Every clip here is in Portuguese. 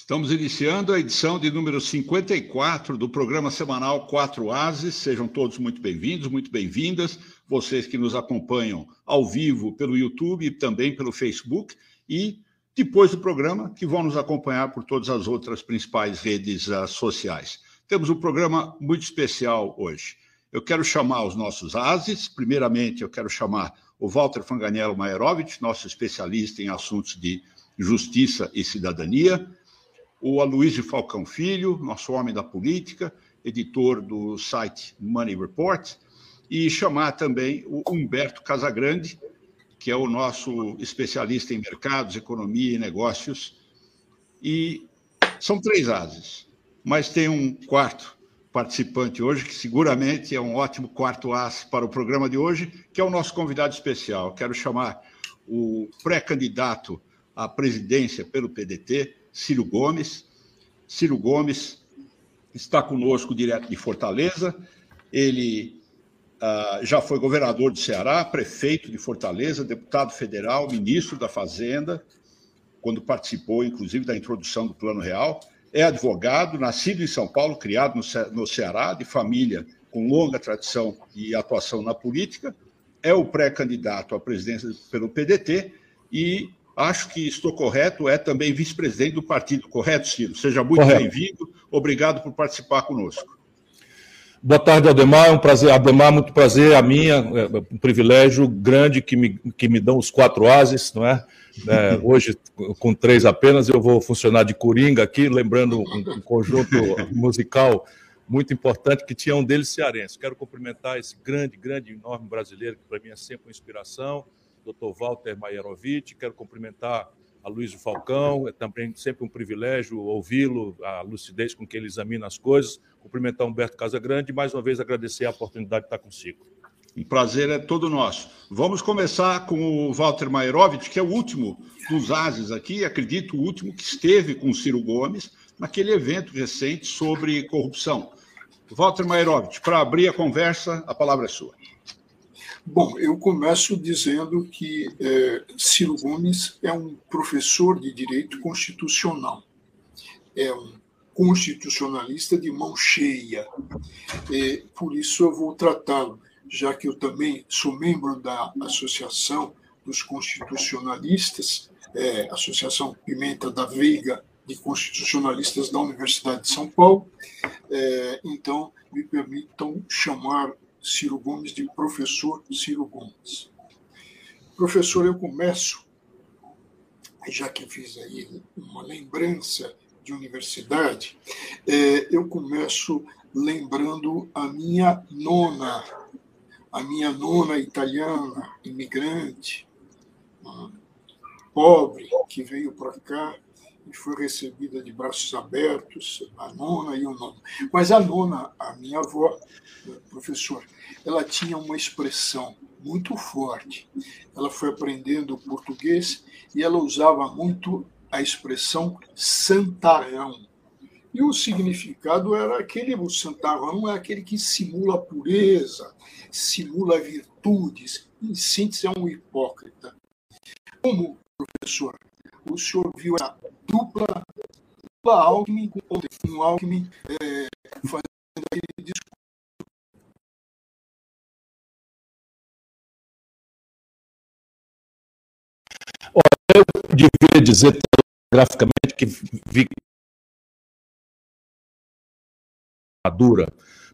Estamos iniciando a edição de número 54 do programa semanal Quatro Ases. Sejam todos muito bem-vindos, muito bem-vindas. Vocês que nos acompanham ao vivo pelo YouTube e também pelo Facebook e depois do programa que vão nos acompanhar por todas as outras principais redes uh, sociais. Temos um programa muito especial hoje. Eu quero chamar os nossos ases. Primeiramente, eu quero chamar o Walter Fanganello Maerovitch, nosso especialista em assuntos de justiça e cidadania o Aloysio Falcão Filho, nosso homem da política, editor do site Money Report, e chamar também o Humberto Casagrande, que é o nosso especialista em mercados, economia e negócios. E são três ases, mas tem um quarto participante hoje, que seguramente é um ótimo quarto as para o programa de hoje, que é o nosso convidado especial. Quero chamar o pré-candidato à presidência pelo PDT, Ciro Gomes. Ciro Gomes está conosco direto de Fortaleza. Ele uh, já foi governador do Ceará, prefeito de Fortaleza, deputado federal, ministro da Fazenda, quando participou, inclusive, da introdução do Plano Real. É advogado, nascido em São Paulo, criado no, no Ceará, de família com longa tradição e atuação na política. É o pré-candidato à presidência pelo PDT e Acho que estou correto, é também vice-presidente do partido, correto, Ciro? Seja muito bem-vindo, obrigado por participar conosco. Boa tarde, Aldemar, é um prazer, Aldemar, muito prazer, a minha, é um privilégio grande que me, que me dão os quatro ases, não é? é hoje, com três apenas, eu vou funcionar de coringa aqui, lembrando um, um conjunto musical muito importante que tinha um deles cearense. Quero cumprimentar esse grande, grande, enorme brasileiro, que para mim é sempre uma inspiração, Dr. Walter Maierovic, quero cumprimentar a Luiz Falcão, é também sempre um privilégio ouvi-lo, a lucidez com que ele examina as coisas, cumprimentar Humberto Casagrande e mais uma vez agradecer a oportunidade de estar consigo. Um prazer é todo nosso. Vamos começar com o Walter Maierovic, que é o último dos ases aqui, acredito o último que esteve com o Ciro Gomes naquele evento recente sobre corrupção. Walter Maierovic, para abrir a conversa, a palavra é sua. Bom, eu começo dizendo que é, Ciro Gomes é um professor de direito constitucional, é um constitucionalista de mão cheia. Por isso eu vou tratá-lo, já que eu também sou membro da Associação dos Constitucionalistas, é, Associação Pimenta da Veiga de Constitucionalistas da Universidade de São Paulo. É, então, me permitam chamar Ciro Gomes de professor Ciro Gomes. Professor, eu começo, já que fiz aí uma lembrança de universidade, é, eu começo lembrando a minha nona, a minha nona italiana, imigrante, pobre, que veio para cá e foi recebida de braços abertos, a nona e o nono. Mas a nona, a minha avó, professor, ela tinha uma expressão muito forte. Ela foi aprendendo português e ela usava muito a expressão santarrão. E o significado era aquele, o santarrão é aquele que simula pureza, simula virtudes, em síntese é um hipócrita. Como, professor, o senhor viu a dupla, dupla Alckmin um Alckmin é, fazendo aquele discurso. Eu devia dizer graficamente que vi dura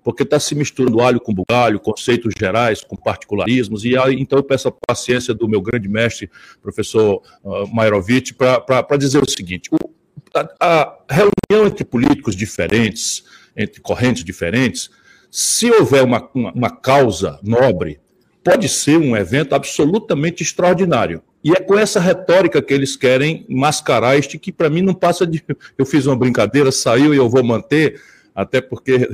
porque está se misturando alho com bugalho, conceitos gerais com particularismos, e aí, então eu peço a paciência do meu grande mestre, professor uh, Mairovitch, para dizer o seguinte: o, a, a reunião entre políticos diferentes, entre correntes diferentes, se houver uma, uma, uma causa nobre, pode ser um evento absolutamente extraordinário. E é com essa retórica que eles querem mascarar este que, para mim, não passa de. Eu fiz uma brincadeira, saiu e eu vou manter até porque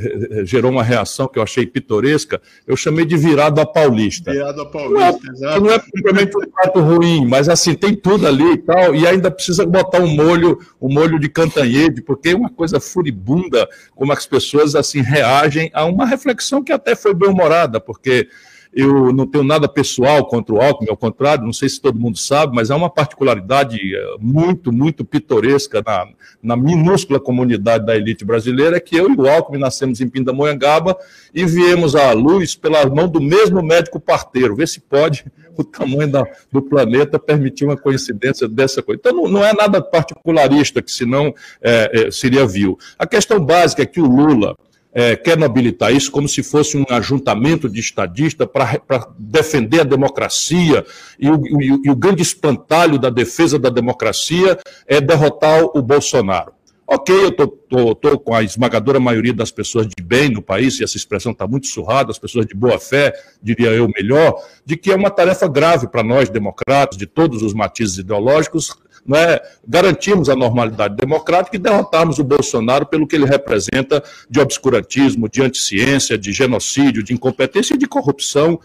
gerou uma reação que eu achei pitoresca, eu chamei de virada paulista. Virada paulista, não é, exato. Não é propriamente um prato ruim, mas assim, tem tudo ali e tal, e ainda precisa botar um molho, um molho de cantanhede, porque é uma coisa furibunda como as pessoas assim reagem a uma reflexão que até foi bem-humorada, porque eu não tenho nada pessoal contra o Alckmin, ao contrário, não sei se todo mundo sabe, mas é uma particularidade eh, muito, muito pitoresca na, na minúscula comunidade da elite brasileira, é que eu e o Alckmin nascemos em Pindamonhangaba e viemos à luz pela mão do mesmo médico parteiro. Vê se pode o tamanho da, do planeta permitir uma coincidência dessa coisa. Então, não, não é nada particularista que senão é, é, seria vil. A questão básica é que o Lula é, quer nobilitar isso como se fosse um ajuntamento de estadistas para defender a democracia, e o, e, e o grande espantalho da defesa da democracia é derrotar o Bolsonaro. Ok, eu estou com a esmagadora maioria das pessoas de bem no país, e essa expressão está muito surrada, as pessoas de boa fé, diria eu melhor, de que é uma tarefa grave para nós, democratas, de todos os matizes ideológicos, não é, garantirmos a normalidade democrática e derrotarmos o Bolsonaro pelo que ele representa de obscurantismo, de anticiência, de genocídio, de incompetência e de corrupção,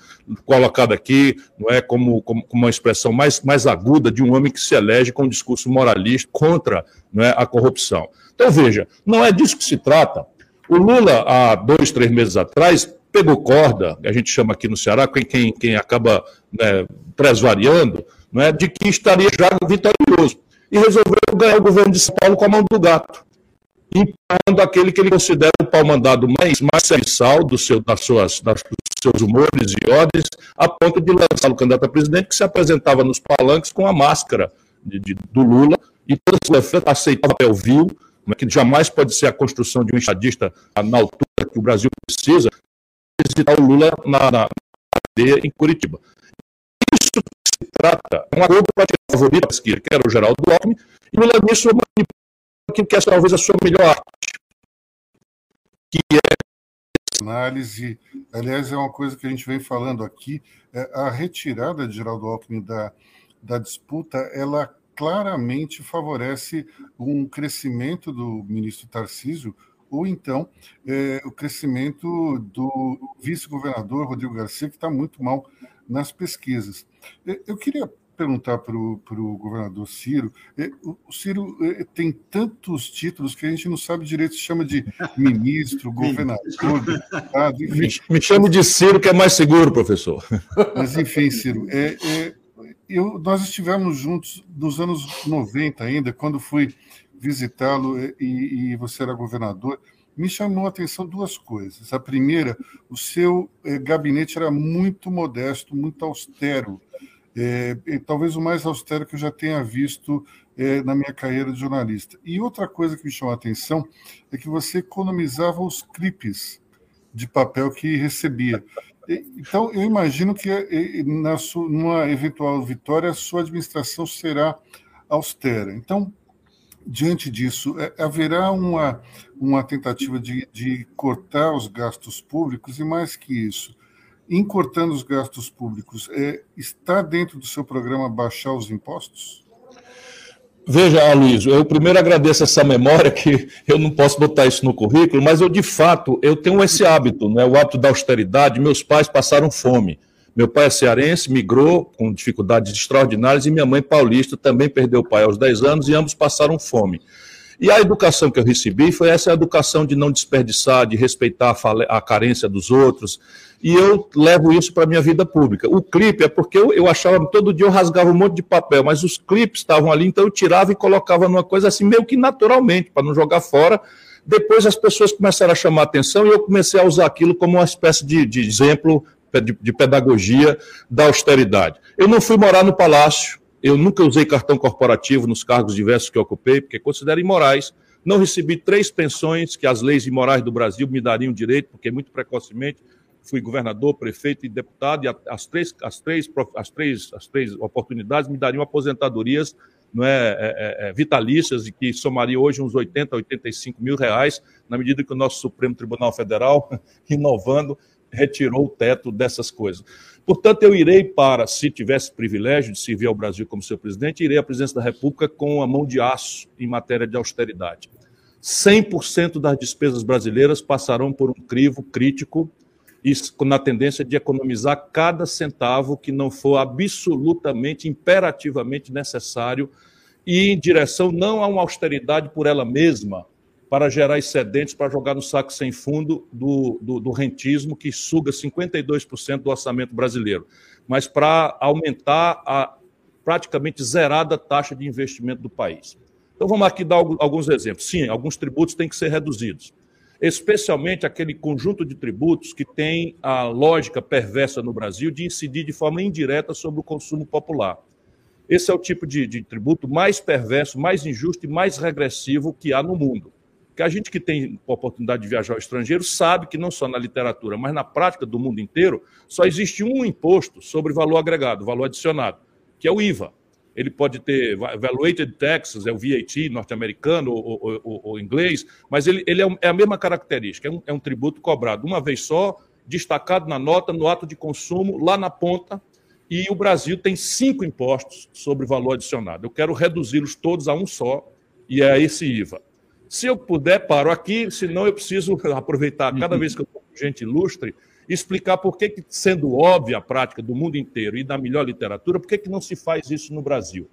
colocado aqui não é, como, como, como uma expressão mais, mais aguda de um homem que se elege com um discurso moralista contra não é, a corrupção. Então, veja, não é disso que se trata. O Lula, há dois, três meses atrás, pegou corda, a gente chama aqui no Ceará, quem, quem acaba né, presvariando, não é, de que estaria já vitorioso. E resolveu ganhar o governo de São Paulo com a mão do gato, impondo aquele que ele considera o pau-mandado mais, mais serviçal do seu, das suas, das, dos seus humores e ordens, a ponto de lançar o candidato a presidente que se apresentava nos palanques com a máscara de, de, do Lula, e toda a sua aceitava papel vil, né, que jamais pode ser a construção de um estadista na altura que o Brasil precisa, visitar o Lula na, na em Curitiba. Se trata é um acordo para tirar o esquerda, que era o Geraldo Alckmin, e Lula nisso aquilo que é talvez a sua melhor arte, que é análise, aliás, é uma coisa que a gente vem falando aqui, é a retirada de Geraldo Alckmin da, da disputa, ela claramente favorece um crescimento do ministro Tarcísio, ou então é, o crescimento do vice-governador Rodrigo Garcia, que está muito mal nas pesquisas. Eu queria perguntar para o governador Ciro. É, o Ciro é, tem tantos títulos que a gente não sabe direito se chama de ministro, governador, deputado, enfim. Me, me chame de Ciro, que é mais seguro, professor. Mas, enfim, Ciro, é, é, eu, nós estivemos juntos nos anos 90 ainda, quando fui visitá-lo e, e, você era governador, me chamou a atenção duas coisas. A primeira, o seu eh, gabinete era muito modesto, muito austero, é, talvez o mais austero que eu já tenha visto é, na minha carreira de jornalista. E outra coisa que me chamou a atenção é que você economizava os clipes de papel que recebia. Então, eu imagino que na sua, numa eventual vitória, a sua administração será austera. Então, diante disso, é, haverá uma, uma tentativa de, de cortar os gastos públicos e, mais que isso, em cortando os gastos públicos, é, está dentro do seu programa baixar os impostos? Veja, Aloysio, eu primeiro agradeço essa memória, que eu não posso botar isso no currículo, mas eu, de fato, eu tenho esse hábito, né, o hábito da austeridade. Meus pais passaram fome. Meu pai é cearense, migrou com dificuldades extraordinárias, e minha mãe paulista também perdeu o pai aos 10 anos, e ambos passaram fome. E a educação que eu recebi foi essa educação de não desperdiçar, de respeitar a, a carência dos outros. E eu levo isso para a minha vida pública. O clipe é porque eu, eu achava, todo dia eu rasgava um monte de papel, mas os clipes estavam ali, então eu tirava e colocava numa coisa assim, meio que naturalmente, para não jogar fora. Depois as pessoas começaram a chamar atenção e eu comecei a usar aquilo como uma espécie de, de exemplo de, de pedagogia da austeridade. Eu não fui morar no palácio, eu nunca usei cartão corporativo nos cargos diversos que ocupei, porque considero imorais. Não recebi três pensões que as leis imorais do Brasil me dariam direito, porque muito precocemente fui governador, prefeito e deputado, e as três, as três, as três, as três oportunidades me dariam aposentadorias não é, é, é, é vitalícias e que somaria hoje uns 80, 85 mil reais, na medida que o nosso Supremo Tribunal Federal, inovando, retirou o teto dessas coisas. Portanto, eu irei para, se tivesse privilégio de servir ao Brasil como seu presidente, irei à presidência da República com a mão de aço em matéria de austeridade. 100% das despesas brasileiras passarão por um crivo crítico e na tendência de economizar cada centavo que não for absolutamente, imperativamente necessário e em direção não a uma austeridade por ela mesma, para gerar excedentes para jogar no saco sem fundo do, do, do rentismo, que suga 52% do orçamento brasileiro, mas para aumentar a praticamente zerada taxa de investimento do país. Então vamos aqui dar alguns exemplos. Sim, alguns tributos têm que ser reduzidos, especialmente aquele conjunto de tributos que tem a lógica perversa no Brasil de incidir de forma indireta sobre o consumo popular. Esse é o tipo de, de tributo mais perverso, mais injusto e mais regressivo que há no mundo que a gente que tem a oportunidade de viajar ao estrangeiro sabe que não só na literatura, mas na prática do mundo inteiro, só existe um imposto sobre valor agregado, valor adicionado, que é o IVA. Ele pode ter valuated taxes, é o VAT norte-americano ou, ou, ou, ou, inglês, mas ele, ele é, é, a mesma característica, é um, é um tributo cobrado uma vez só, destacado na nota, no ato de consumo, lá na ponta, e o Brasil tem cinco impostos sobre valor adicionado. Eu quero reduzi-los todos a um só, e é esse IVA. Se eu puder, paro aqui, senão eu preciso aproveitar cada vez que eu estou com gente ilustre explicar por que, sendo óbvia a prática do mundo inteiro e da melhor literatura, por que, que não se faz isso no Brasil?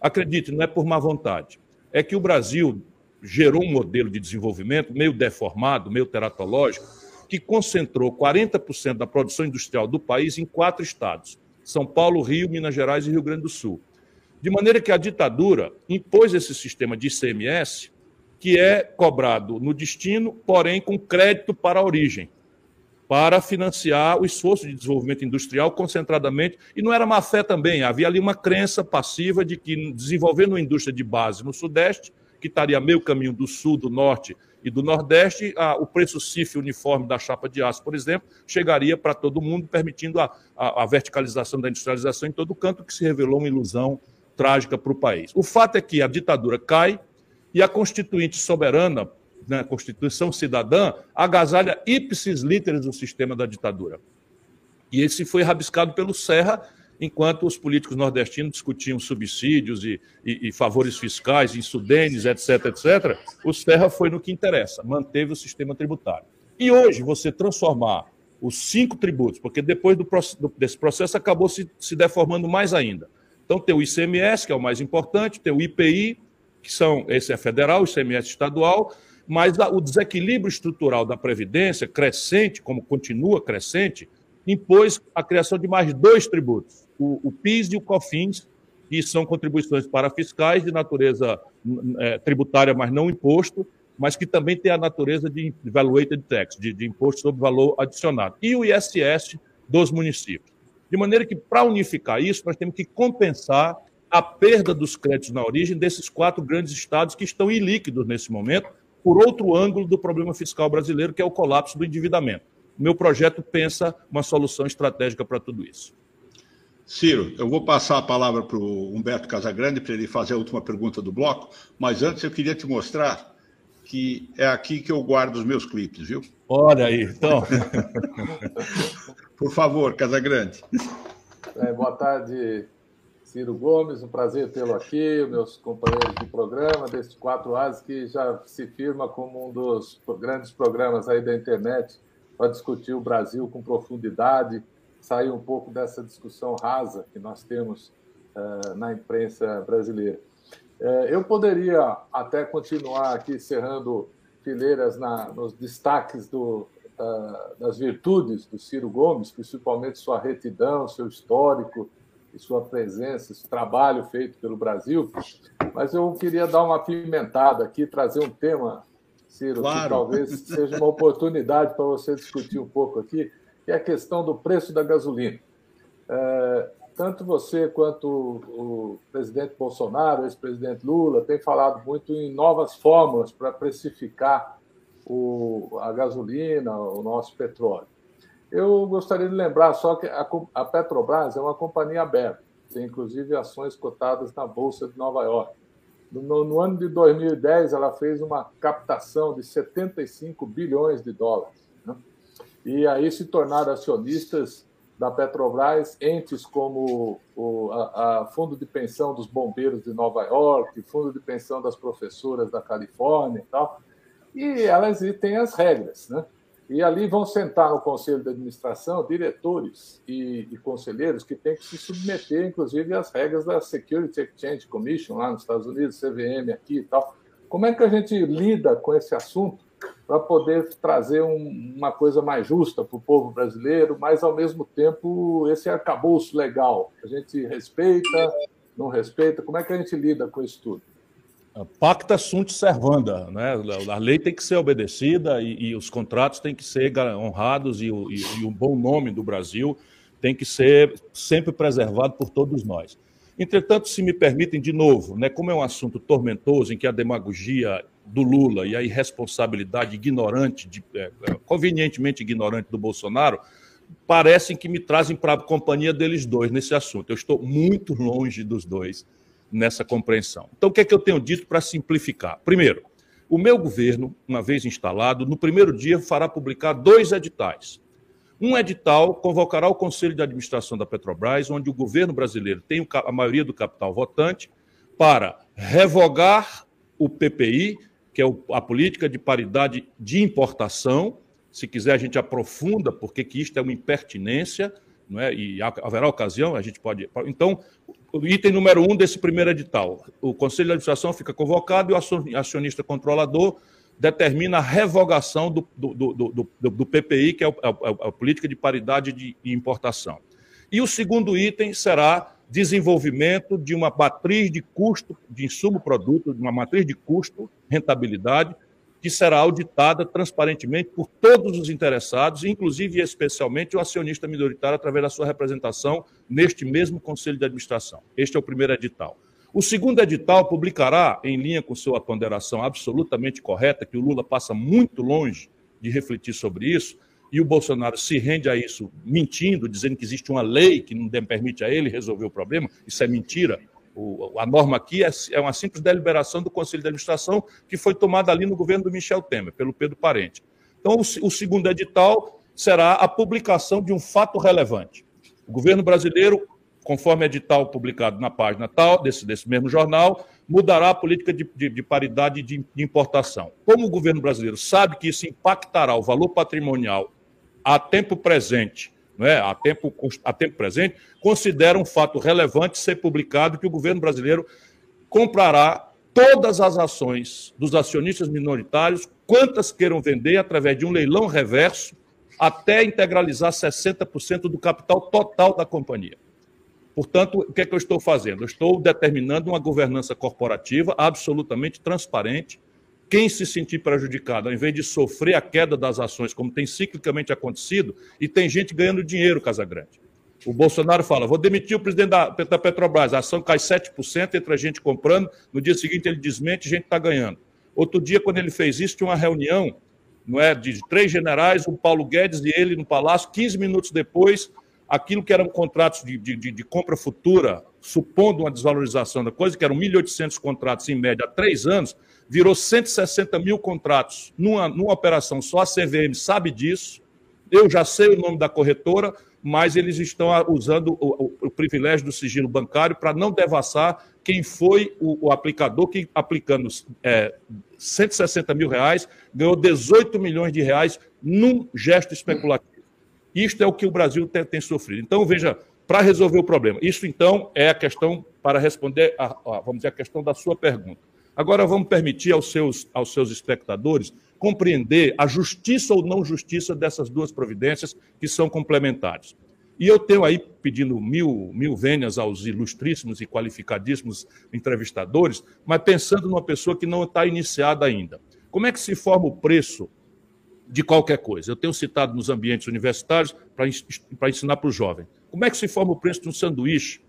Acredite, não é por má vontade. É que o Brasil gerou um modelo de desenvolvimento meio deformado, meio teratológico, que concentrou 40% da produção industrial do país em quatro estados: São Paulo, Rio, Minas Gerais e Rio Grande do Sul. De maneira que a ditadura impôs esse sistema de ICMS que é cobrado no destino, porém com crédito para a origem, para financiar o esforço de desenvolvimento industrial concentradamente. E não era má fé também, havia ali uma crença passiva de que desenvolvendo uma indústria de base no Sudeste, que estaria meio caminho do Sul, do Norte e do Nordeste, a, o preço CIF uniforme da chapa de aço, por exemplo, chegaria para todo mundo, permitindo a, a, a verticalização da industrialização em todo canto, que se revelou uma ilusão trágica para o país. O fato é que a ditadura cai, e a Constituinte soberana, né, Constituição cidadã, agasalha ipsis literis o sistema da ditadura. E esse foi rabiscado pelo Serra, enquanto os políticos nordestinos discutiam subsídios e, e, e favores fiscais, insudenes, etc., etc., o Serra foi no que interessa, manteve o sistema tributário. E hoje, você transformar os cinco tributos, porque depois do, desse processo acabou se, se deformando mais ainda. Então, tem o ICMS, que é o mais importante, tem o IPI, que são, esse é federal, o ICMS estadual, mas o desequilíbrio estrutural da Previdência, crescente, como continua crescente, impôs a criação de mais dois tributos, o, o PIS e o COFINS, que são contribuições para fiscais de natureza é, tributária, mas não imposto, mas que também tem a natureza de valuated tax, de, de imposto sobre valor adicionado, e o ISS dos municípios. De maneira que, para unificar isso, nós temos que compensar a perda dos créditos na origem desses quatro grandes estados que estão ilíquidos nesse momento, por outro ângulo do problema fiscal brasileiro, que é o colapso do endividamento. O meu projeto pensa uma solução estratégica para tudo isso. Ciro, eu vou passar a palavra para o Humberto Casagrande para ele fazer a última pergunta do bloco, mas antes eu queria te mostrar que é aqui que eu guardo os meus clipes, viu? Olha aí, então. Por favor, Casagrande. É, boa tarde, Ciro Gomes, um prazer tê-lo aqui, meus companheiros de programa, deste Quatro Ases, que já se firma como um dos grandes programas aí da internet para discutir o Brasil com profundidade, sair um pouco dessa discussão rasa que nós temos uh, na imprensa brasileira. Uh, eu poderia até continuar aqui cerrando fileiras na, nos destaques do, uh, das virtudes do Ciro Gomes, principalmente sua retidão, seu histórico, e sua presença, esse trabalho feito pelo Brasil. Mas eu queria dar uma pimentada aqui, trazer um tema, Ciro, claro. que talvez seja uma oportunidade para você discutir um pouco aqui, que é a questão do preço da gasolina. É, tanto você quanto o presidente Bolsonaro, o ex-presidente Lula, têm falado muito em novas fórmulas para precificar o, a gasolina, o nosso petróleo. Eu gostaria de lembrar só que a, Petrobras é uma companhia aberta, tem inclusive ações cotadas na Bolsa de Nova York. No, no, ano de 2010, ela fez uma captação de 75 bilhões de dólares. Né? E aí se tornaram acionistas da Petrobras entes como o a, a Fundo de Pensão dos Bombeiros de Nova York, Fundo de Pensão das Professoras da Califórnia e tal. E elas têm as regras, né? E ali vão sentar no conselho de administração diretores e, e, conselheiros que têm que se submeter, inclusive, às regras da Security Exchange Commission lá nos Estados Unidos, CVM aqui e tal. Como é que a gente lida com esse assunto para poder trazer um, uma coisa mais justa para o povo brasileiro, mas ao mesmo tempo esse arcabouço legal? A gente respeita, não respeita? Como é que a gente lida com isso tudo? Pacta sunt servanda, né? A lei tem que ser obedecida e, e os contratos têm que ser honrados e o, e, e o bom nome do Brasil tem que ser sempre preservado por todos nós. Entretanto, se me permitem, de novo, né, como é um assunto tormentoso, em que a demagogia do Lula e a irresponsabilidade ignorante, de, é, é convenientemente ignorante do Bolsonaro, parecem que me trazem para a companhia deles dois nesse assunto. Eu estou muito longe dos dois nessa compreensão. Então, o que é que eu tenho dito para simplificar? Primeiro, o meu governo, uma vez instalado, no primeiro dia fará publicar dois editais. Um edital convocará o Conselho de Administração da Petrobras, onde o governo brasileiro tem a maioria do capital votante, para revogar o PPI, que é a política de paridade de importação. Se quiser, a gente aprofunda, porque que isto é uma impertinência, não é? e haverá ocasião, a gente pode. Então, item número um desse primeiro edital: o Conselho de Administração fica convocado e o acionista controlador determina a revogação do, do, do, do, do PPI, que é, é, é a política de paridade de importação. E o segundo item será desenvolvimento de uma matriz de custo de insumo produto, de uma matriz de custo, rentabilidade, que será auditada transparentemente por todos os interessados, inclusive e especialmente o acionista minoritário, através da sua representação neste mesmo Conselho de Administração. Este é o primeiro edital. O segundo edital publicará, em linha com sua ponderação absolutamente correta, que o Lula passa muito longe de refletir sobre isso, e o Bolsonaro se rende a isso mentindo, dizendo que existe uma lei que não permite a ele resolver o problema. Isso é mentira. O, a norma aqui é, é, uma simples deliberação do Conselho de Administração que foi tomada ali no governo do Michel Temer, pelo Pedro Parente. Então, o, o segundo edital será a publicação de um fato relevante. O governo brasileiro, conforme edital publicado na página tal, desse, desse mesmo jornal, mudará a política de, de, de paridade de, de importação. Como o governo brasileiro sabe que isso impactará o valor patrimonial a tempo presente é, a, tempo, a tempo presente, considera um fato relevante ser publicado que o governo brasileiro comprará todas as ações dos acionistas minoritários, quantas queiram vender, através de um leilão reverso, até integralizar 60% do capital total da companhia. Portanto, o que é que eu estou fazendo? Eu estou determinando uma governança corporativa absolutamente transparente, quem se sentir prejudicado, ao invés de sofrer a queda das ações, como tem ciclicamente acontecido, e tem gente ganhando dinheiro, Casagrande. O Bolsonaro fala: vou demitir o presidente da, da Petrobras, a ação cai 7%, entra gente comprando, no dia seguinte ele desmente, gente está ganhando. Outro dia, quando ele fez isso, tinha uma reunião não é, de três generais, o Paulo Guedes e ele no Palácio, 15 minutos depois, aquilo que eram contratos de, de, de compra futura, supondo uma desvalorização da coisa, que eram 1.800 contratos em média há três anos, virou 160 mil contratos numa, numa operação só. A CVM sabe disso. Eu já sei o nome da corretora, mas eles estão usando o, o, o privilégio do sigilo bancário para não devassar quem foi o, o aplicador que, aplicando é, 160 mil reais, ganhou 18 milhões de reais num gesto especulativo. Isto é o que o Brasil tem, tem sofrido. Então, veja, para resolver o problema. Isso, então, é a questão, para responder, a, a, vamos dizer, a questão da sua pergunta. Agora vamos permitir aos seus, aos seus espectadores compreender a justiça ou não justiça dessas duas providências que são complementares. E eu tenho aí pedindo mil, mil vênias aos ilustríssimos e qualificadíssimos entrevistadores, mas pensando numa pessoa que não está iniciada ainda. Como é que se forma o preço de qualquer coisa? Eu tenho citado nos ambientes universitários para ensinar para o jovem. Como é que se forma o preço de um sanduíche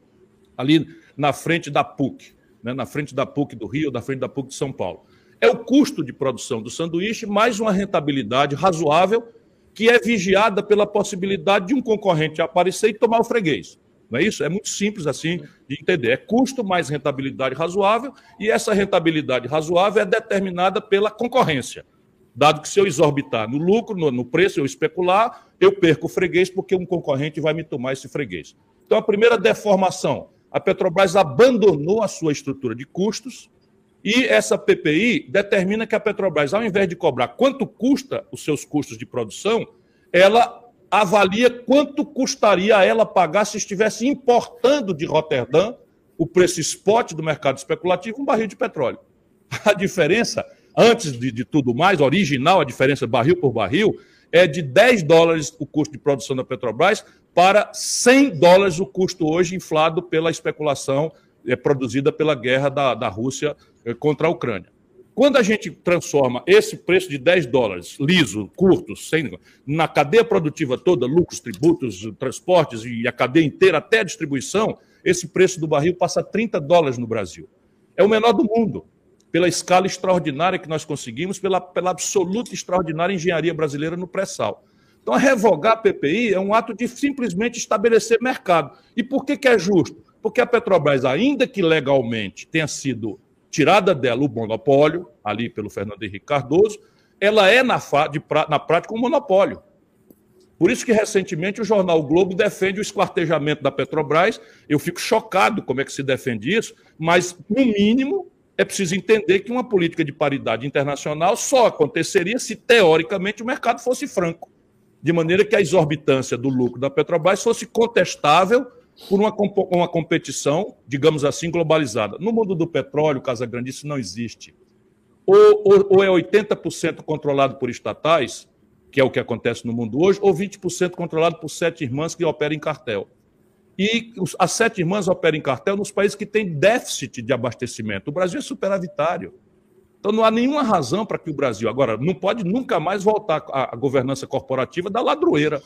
ali na frente da PUC? Né, na frente da PUC do Rio, na frente da PUC de São Paulo. É o custo de produção do sanduíche mais uma rentabilidade razoável que é vigiada pela possibilidade de um concorrente aparecer e tomar o freguês. Não é isso? É muito simples assim de entender. É custo mais rentabilidade razoável, e essa rentabilidade razoável é determinada pela concorrência. Dado que se eu exorbitar no lucro, no, no preço, eu especular, eu perco o freguês porque um concorrente vai me tomar esse freguês. Então, a primeira deformação a Petrobras abandonou a sua estrutura de custos e essa PPI determina que a Petrobras, ao invés de cobrar quanto custa os seus custos de produção, ela avalia quanto custaria a ela pagar se estivesse importando de Roterdã o preço spot do mercado especulativo um barril de petróleo. A diferença, antes de, de tudo mais, original, a diferença barril por barril, é de 10 dólares o custo de produção da Petrobras para 100 dólares o custo hoje inflado pela especulação é, produzida pela guerra da, da Rússia é, contra a Ucrânia. Quando a gente transforma esse preço de 10 dólares, liso, curto, sem, na cadeia produtiva toda, lucros, tributos, transportes e a cadeia inteira até a distribuição, esse preço do barril passa a 30 dólares no Brasil. É o menor do mundo, pela escala extraordinária que nós conseguimos, pela, pela absoluta extraordinária engenharia brasileira no pré-sal. Então, revogar a PPI é um ato de simplesmente estabelecer mercado. E por que, que é justo? Porque a Petrobras, ainda que legalmente tenha sido tirada dela o monopólio, ali pelo Fernando Henrique Cardoso, ela é, na, de, na prática, um monopólio. Por isso que, recentemente, o jornal o Globo defende o esquartejamento da Petrobras. Eu fico chocado como é que se defende isso, mas, no mínimo, é preciso entender que uma política de paridade internacional só aconteceria se, teoricamente, o mercado fosse franco. De maneira que a exorbitância do lucro da Petrobras fosse contestável por uma, uma competição, digamos assim, globalizada. No mundo do petróleo, Casa Grande, isso não existe. Ou, ou, ou é 80% controlado por estatais, que é o que acontece no mundo hoje, ou 20% controlado por sete irmãs que operam em cartel. E as sete irmãs operam em cartel nos países que têm déficit de abastecimento. O Brasil é superavitário. Então não há nenhuma razão para que o Brasil, agora, não pode nunca mais voltar à governança corporativa da ladroeira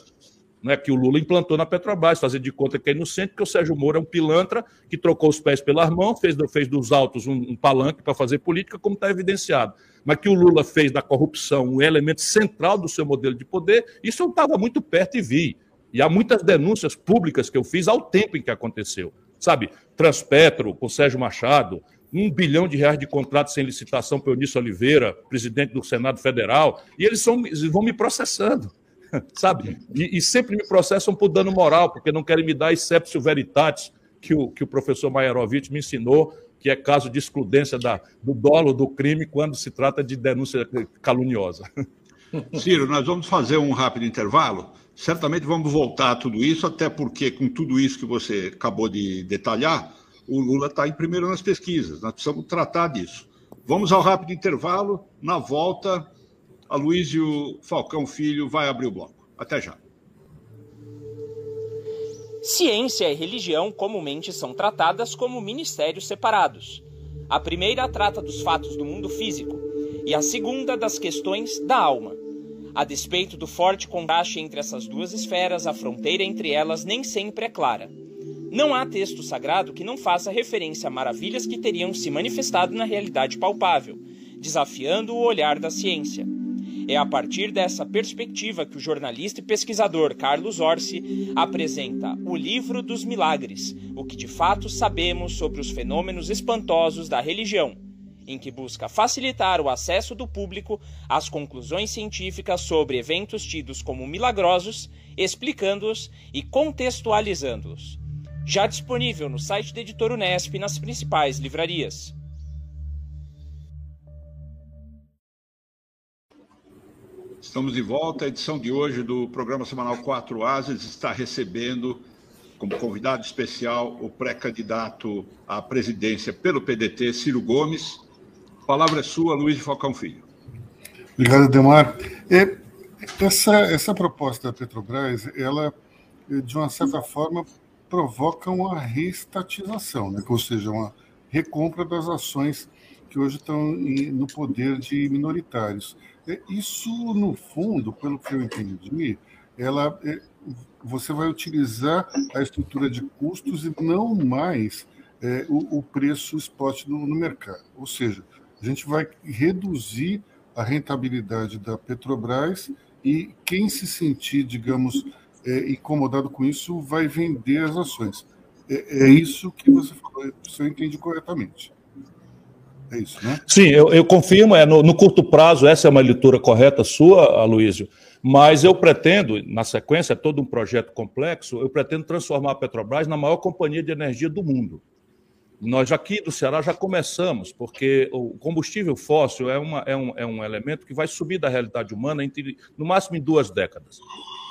né, que o Lula implantou na Petrobras, fazer de conta que é inocente, que o Sérgio Moro é um pilantra que trocou os pés pelas mãos, fez, fez dos autos um, um palanque para fazer política, como está evidenciado. Mas que o Lula fez da corrupção um elemento central do seu modelo de poder, isso eu estava muito perto e vi. E há muitas denúncias públicas que eu fiz ao tempo em que aconteceu. Sabe, Transpetro, com Sérgio Machado, um bilhão de reais de contrato sem licitação para Eunício Oliveira, presidente do Senado Federal, e eles, são, vão me processando. sabe? E, e, sempre me processam por dano moral, porque não querem me dar exceptio veritatis, que o, que o professor Maierovitch me ensinou, que é caso de excludência da, do dolo do crime quando se trata de denúncia caluniosa. Ciro, nós vamos fazer um rápido intervalo. Certamente vamos voltar a tudo isso, até porque, com tudo isso que você acabou de detalhar, o Lula está em primeiro nas pesquisas. Nós precisamos tratar disso. Vamos ao rápido intervalo. Na volta, Aloysio Falcão Filho vai abrir o bloco. Até já. Ciência e religião comumente são tratadas como ministérios separados. A primeira trata dos fatos do mundo físico e a segunda das questões da alma. A despeito do forte contraste entre essas duas esferas, a fronteira entre elas nem sempre é clara. Não há texto sagrado que não faça referência a maravilhas que teriam se manifestado na realidade palpável, desafiando o olhar da ciência. É a partir dessa perspectiva que o jornalista e pesquisador Carlos Orsi apresenta O Livro dos Milagres, o que de fato sabemos sobre os fenômenos espantosos da religião, em que busca facilitar o acesso do público às conclusões científicas sobre eventos tidos como milagrosos, explicando-os e contextualizando-os. Já disponível no site da editora Unesp e nas principais livrarias. Estamos de volta. A edição de hoje do programa semanal 4 Ases está recebendo como convidado especial o pré-candidato à presidência pelo PDT, Ciro Gomes. A palavra é sua, Luiz Falcão Filho. Obrigado, Demar. É, essa, essa proposta da Petrobras, ela, de uma certa forma, provoca uma reestatização, né? ou seja, uma recompra das ações que hoje estão no poder de minoritários. É, isso, no fundo, pelo que eu entendi, ela, é, você vai utilizar a estrutura de custos e não mais é, o, o, preço spot no, no mercado. Ou seja, a gente vai reduzir a rentabilidade da Petrobras e quem se sentir, digamos, é, incomodado com isso vai vender as ações. É, é, isso que você falou, se eu entendi corretamente. É isso, né? Sim, eu, eu confirmo, é, no, no, curto prazo, essa é uma leitura correta sua, Aloysio, mas eu pretendo, na sequência, é todo um projeto complexo, eu pretendo transformar a Petrobras na maior companhia de energia do mundo. Nós aqui do Ceará já começamos, porque o combustível fóssil é, uma, é, um, é um elemento que vai subir da realidade humana entre, no máximo em duas décadas.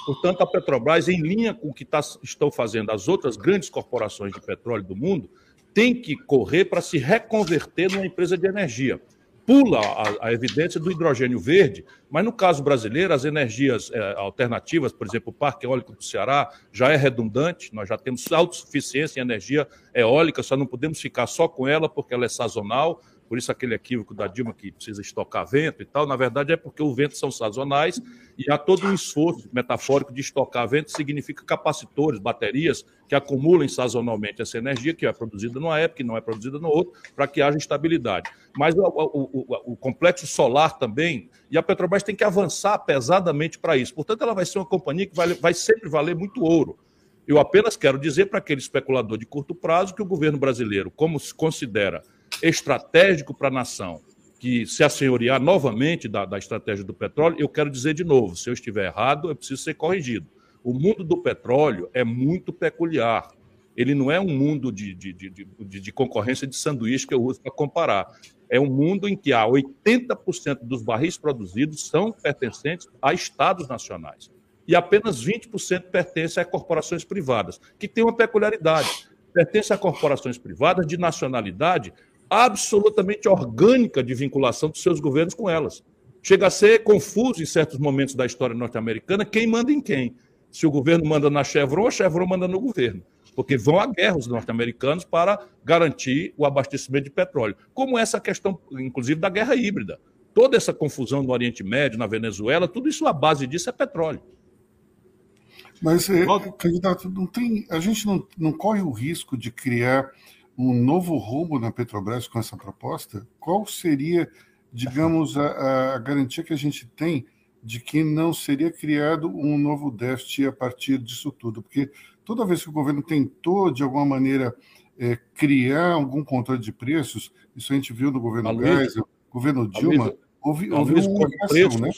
Portanto, a Petrobras, em linha com o que tá, estão fazendo as outras grandes corporações de petróleo do mundo, tem que correr para se reconverter numa empresa de energia. pula a, a, evidência do hidrogênio verde, mas no caso brasileiro, as energias é, alternativas, por exemplo, o Parque Eólico do Ceará já é redundante, nós já temos autossuficiência em energia eólica, só não podemos ficar só com ela porque ela é sazonal, por isso aquele equívoco da Dilma que precisa estocar vento e tal, na verdade é porque os ventos são sazonais e há todo um esforço metafórico de estocar vento, significa capacitores, baterias que acumulem sazonalmente essa energia que é produzida numa época e não é produzida no outro, para que haja estabilidade. Mas o, o, o, o complexo solar também, e a Petrobras tem que avançar pesadamente para isso. Portanto, ela vai ser uma companhia que vai, vai sempre valer muito ouro. Eu apenas quero dizer para aquele especulador de curto prazo que o governo brasileiro, como se considera estratégico para a nação, que se assenhorear novamente da, da estratégia do petróleo, eu quero dizer de novo: se eu estiver errado, eu preciso ser corrigido. O mundo do petróleo é muito peculiar. Ele não é um mundo de, de, de, de, de concorrência de sanduíche que eu uso para comparar. É um mundo em que há 80% dos barris produzidos são pertencentes a estados nacionais. E apenas 20% pertencem a corporações privadas, que tem uma peculiaridade. Pertence a corporações privadas de nacionalidade absolutamente orgânica de vinculação dos seus governos com elas. Chega a ser confuso em certos momentos da história norte-americana quem manda em quem. Se o governo manda na Chevron, a Chevron manda no governo. Porque vão à guerra os norte-americanos para garantir o abastecimento de petróleo. Como essa questão, inclusive, da guerra híbrida. Toda essa confusão no Oriente Médio, na Venezuela, tudo isso, a base disso é petróleo. Mas, é, candidato, não tem, a gente não, não corre o risco de criar um novo rumo na Petrobras com essa proposta? Qual seria, digamos, a, a garantia que a gente tem de que não seria criado um novo déficit a partir disso tudo? Porque toda vez que o governo tentou, de alguma maneira, é, criar algum controle de preços, isso a gente viu no governo Geisel, governo Dilma, houve, houve uma reação, preços, né?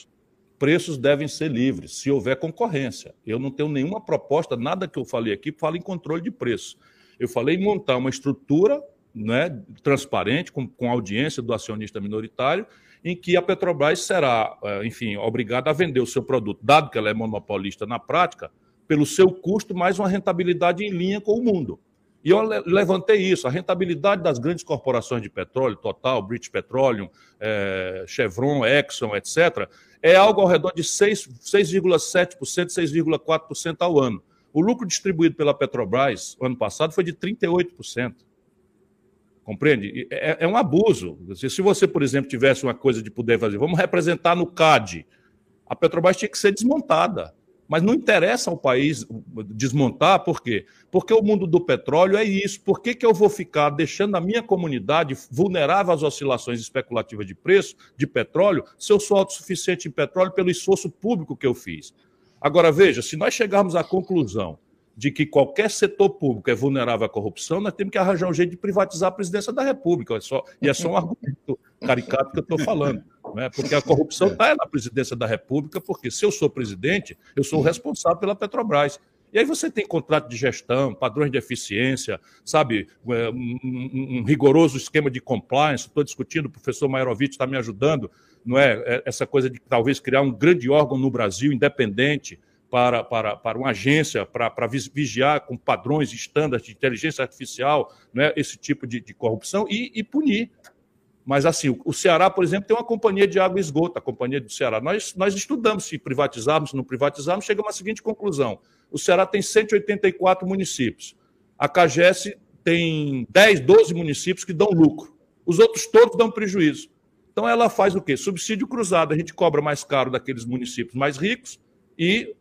Preços devem ser livres, se houver concorrência. Eu não tenho nenhuma proposta, nada que eu falei aqui fala em controle de preço. Eu falei em montar uma estrutura né, transparente, com, com audiência do acionista minoritário, em que a Petrobras será, é, enfim, obrigada a vender o seu produto, dado que ela é monopolista na prática, pelo seu custo, mais uma rentabilidade em linha com o mundo. E eu levantei isso, a rentabilidade das grandes corporações de petróleo, Total, British Petroleum, é, Chevron, Exxon, etc., é algo ao redor de 6,7%, 6,4% ao ano. O lucro distribuído pela Petrobras ano passado foi de 38%. Compreende? É, é, um abuso. Se você, por exemplo, tivesse uma coisa de poder fazer, vamos representar no CAD, a Petrobras tinha que ser desmontada. Mas não interessa ao país desmontar, por quê? Porque o mundo do petróleo é isso. Por que, que eu vou ficar deixando a minha comunidade vulnerável às oscilações especulativas de preço de petróleo se eu sou autossuficiente em petróleo pelo esforço público que eu fiz? Agora, veja, se nós chegarmos à conclusão de que qualquer setor público é vulnerável à corrupção, nós temos que arranjar um jeito de privatizar a presidência da República. É só, e é só um argumento caricato que eu estou falando. Né? Porque a corrupção está na presidência da República, porque se eu sou presidente, eu sou responsável pela Petrobras. E aí você tem contrato de gestão, padrões de eficiência, sabe, é, um, um, um rigoroso esquema de compliance. Estou discutindo, o professor Mairovitch está me ajudando não é? é? Essa coisa de talvez criar um grande órgão no Brasil independente para, para, para uma agência para, para vigiar com padrões estándares de inteligência artificial não é? esse tipo de, de corrupção e, e, punir. Mas, assim, o Ceará, por exemplo, tem uma companhia de água e esgoto, a companhia do Ceará. Nós, nós estudamos se privatizarmos, se não privatizarmos, chegamos à seguinte conclusão: o Ceará tem 184 municípios. A CAGES tem 10, 12 municípios que dão lucro. Os outros todos dão prejuízo. Então ela faz o quê? Subsídio cruzado. A gente cobra mais caro daqueles municípios mais ricos e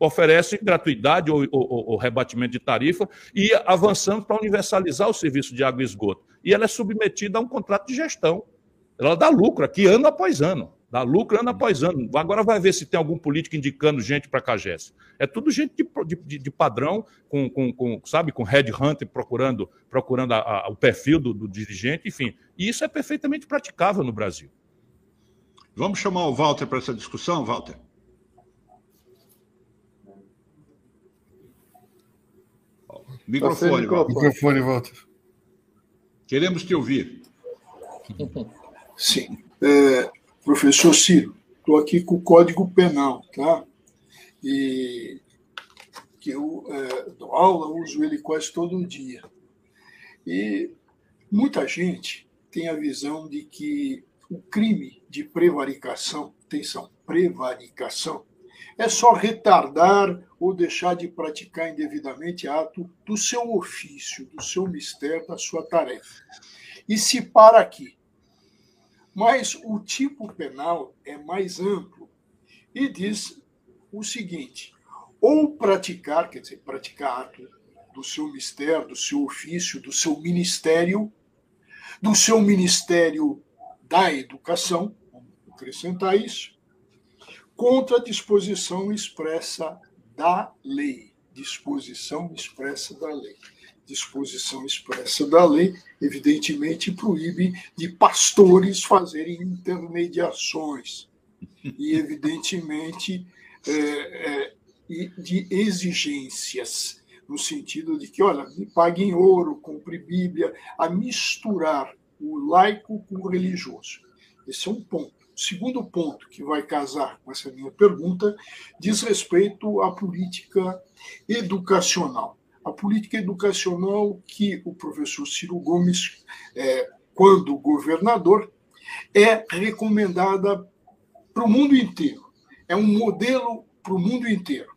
oferece gratuidade ou, ou, ou rebatimento de tarifa e avançamos para universalizar o serviço de água e esgoto. E ela é submetida a um contrato de gestão. Ela dá lucro aqui ano após ano. Dá lucro ano após ano. Agora vai ver se tem algum político indicando gente para a CAGES. É tudo gente de, de, de padrão, com, com, com, sabe, com headhunter procurando, procurando a, a, o perfil do, do dirigente, enfim. E isso é perfeitamente praticável no Brasil. Vamos chamar o Walter para essa discussão, Walter? Microfone, Walter. Microfone, Walter. Queremos te ouvir. Sim. É, Professor Ciro, estou aqui com o Código Penal, tá? E que eu é, dou aula, uso ele quase todo dia. E muita gente tem a visão de que o crime de prevaricação, atenção, prevaricação, é só retardar ou deixar de praticar indevidamente ato do seu ofício, do seu mistério, da sua tarefa. E se para aqui. Mas o tipo penal é mais amplo e diz o seguinte: ou praticar, quer dizer, praticar ato do seu mistério, do seu ofício, do seu ministério, do seu ministério da educação, vamos acrescentar isso, contra a disposição expressa da lei. Disposição expressa da lei. Disposição expressa da lei, evidentemente, proíbe de pastores fazerem intermediações. E, evidentemente, é, é, de exigências, no sentido de que, olha, me pague em ouro, compre Bíblia, a misturar o laico com o religioso. Esse é um ponto. O segundo ponto que vai casar com essa minha pergunta diz respeito à política educacional. A política educacional que o professor Ciro Gomes, é, quando governador, é recomendada para o mundo inteiro. É um modelo para o mundo inteiro.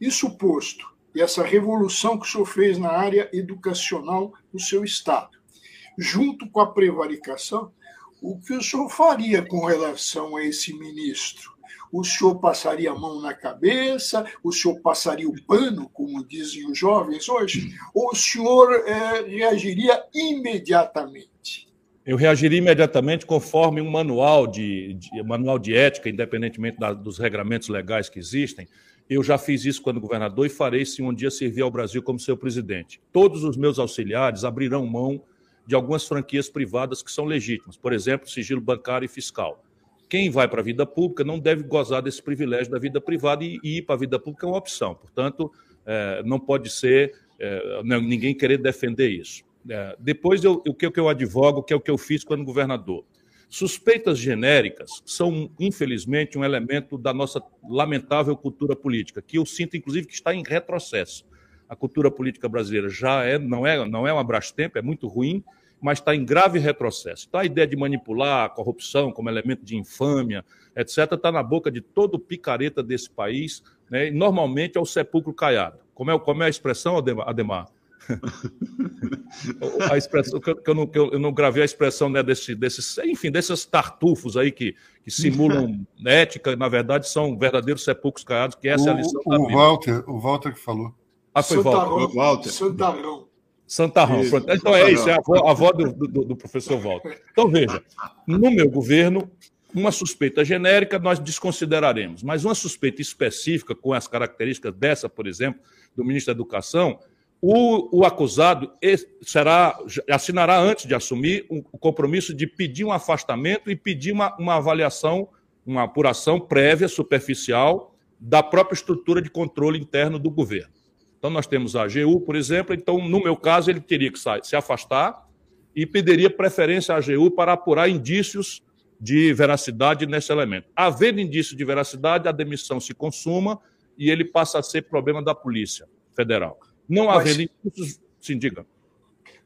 Isso posto, e essa revolução que o senhor fez na área educacional no seu estado, junto com a prevaricação, o que o senhor faria com relação a esse ministro? O senhor passaria a mão na cabeça? O senhor passaria o pano, como dizem os jovens hoje? Ou o senhor é, reagiria imediatamente? Eu reagiria imediatamente conforme um manual de, de manual de ética, independentemente da, dos regramentos legais que existem. Eu já fiz isso quando governador e farei se um dia servir ao Brasil como seu presidente. Todos os meus auxiliares abrirão mão de algumas franquias privadas que são legítimas, por exemplo, sigilo bancário e fiscal. Quem vai para a vida pública não deve gozar desse privilégio da vida privada e, ir para a vida pública é uma opção. Portanto, é, não pode ser é, ninguém querer defender isso. É, depois, eu, o que eu advogo, que é o que eu fiz quando governador. Suspeitas genéricas são, infelizmente, um elemento da nossa lamentável cultura política, que eu sinto, inclusive, que está em retrocesso a cultura política brasileira já é, não é, não é uma Brastemp, é muito ruim, mas está em grave retrocesso. Então, a ideia de manipular a corrupção como elemento de infâmia, etc., está na boca de todo picareta desse país, né? e normalmente é o sepulcro caiado. Como é, como é a expressão, Ademar? a expressão que eu, não, que eu não gravei a expressão né, desse, desses, enfim, desses tartufos aí que, que simulam ética, na verdade são verdadeiros sepulcros caiados, que essa o, é a lição o, da Walter, o Walter que falou. Ah, foi Santarão, Walter. Santarão. Santarão. Isso, então é isso, é a avó, a avó do, do, do, professor Walter. Então veja, no meu governo, uma suspeita genérica nós desconsideraremos, mas uma suspeita específica, com as características dessa, por exemplo, do ministro da Educação, o, o acusado será, assinará antes de assumir o um, um compromisso de pedir um afastamento e pedir uma, uma avaliação, uma apuração prévia, superficial, da própria estrutura de controle interno do governo. Então, nós temos a AGU, por exemplo. Então, no meu caso, ele teria que se afastar e pediria preferência à AGU para apurar indícios de veracidade nesse elemento. Havendo indício de veracidade, a demissão se consuma e ele passa a ser problema da Polícia Federal. Não Mas... havendo indícios, sim, diga.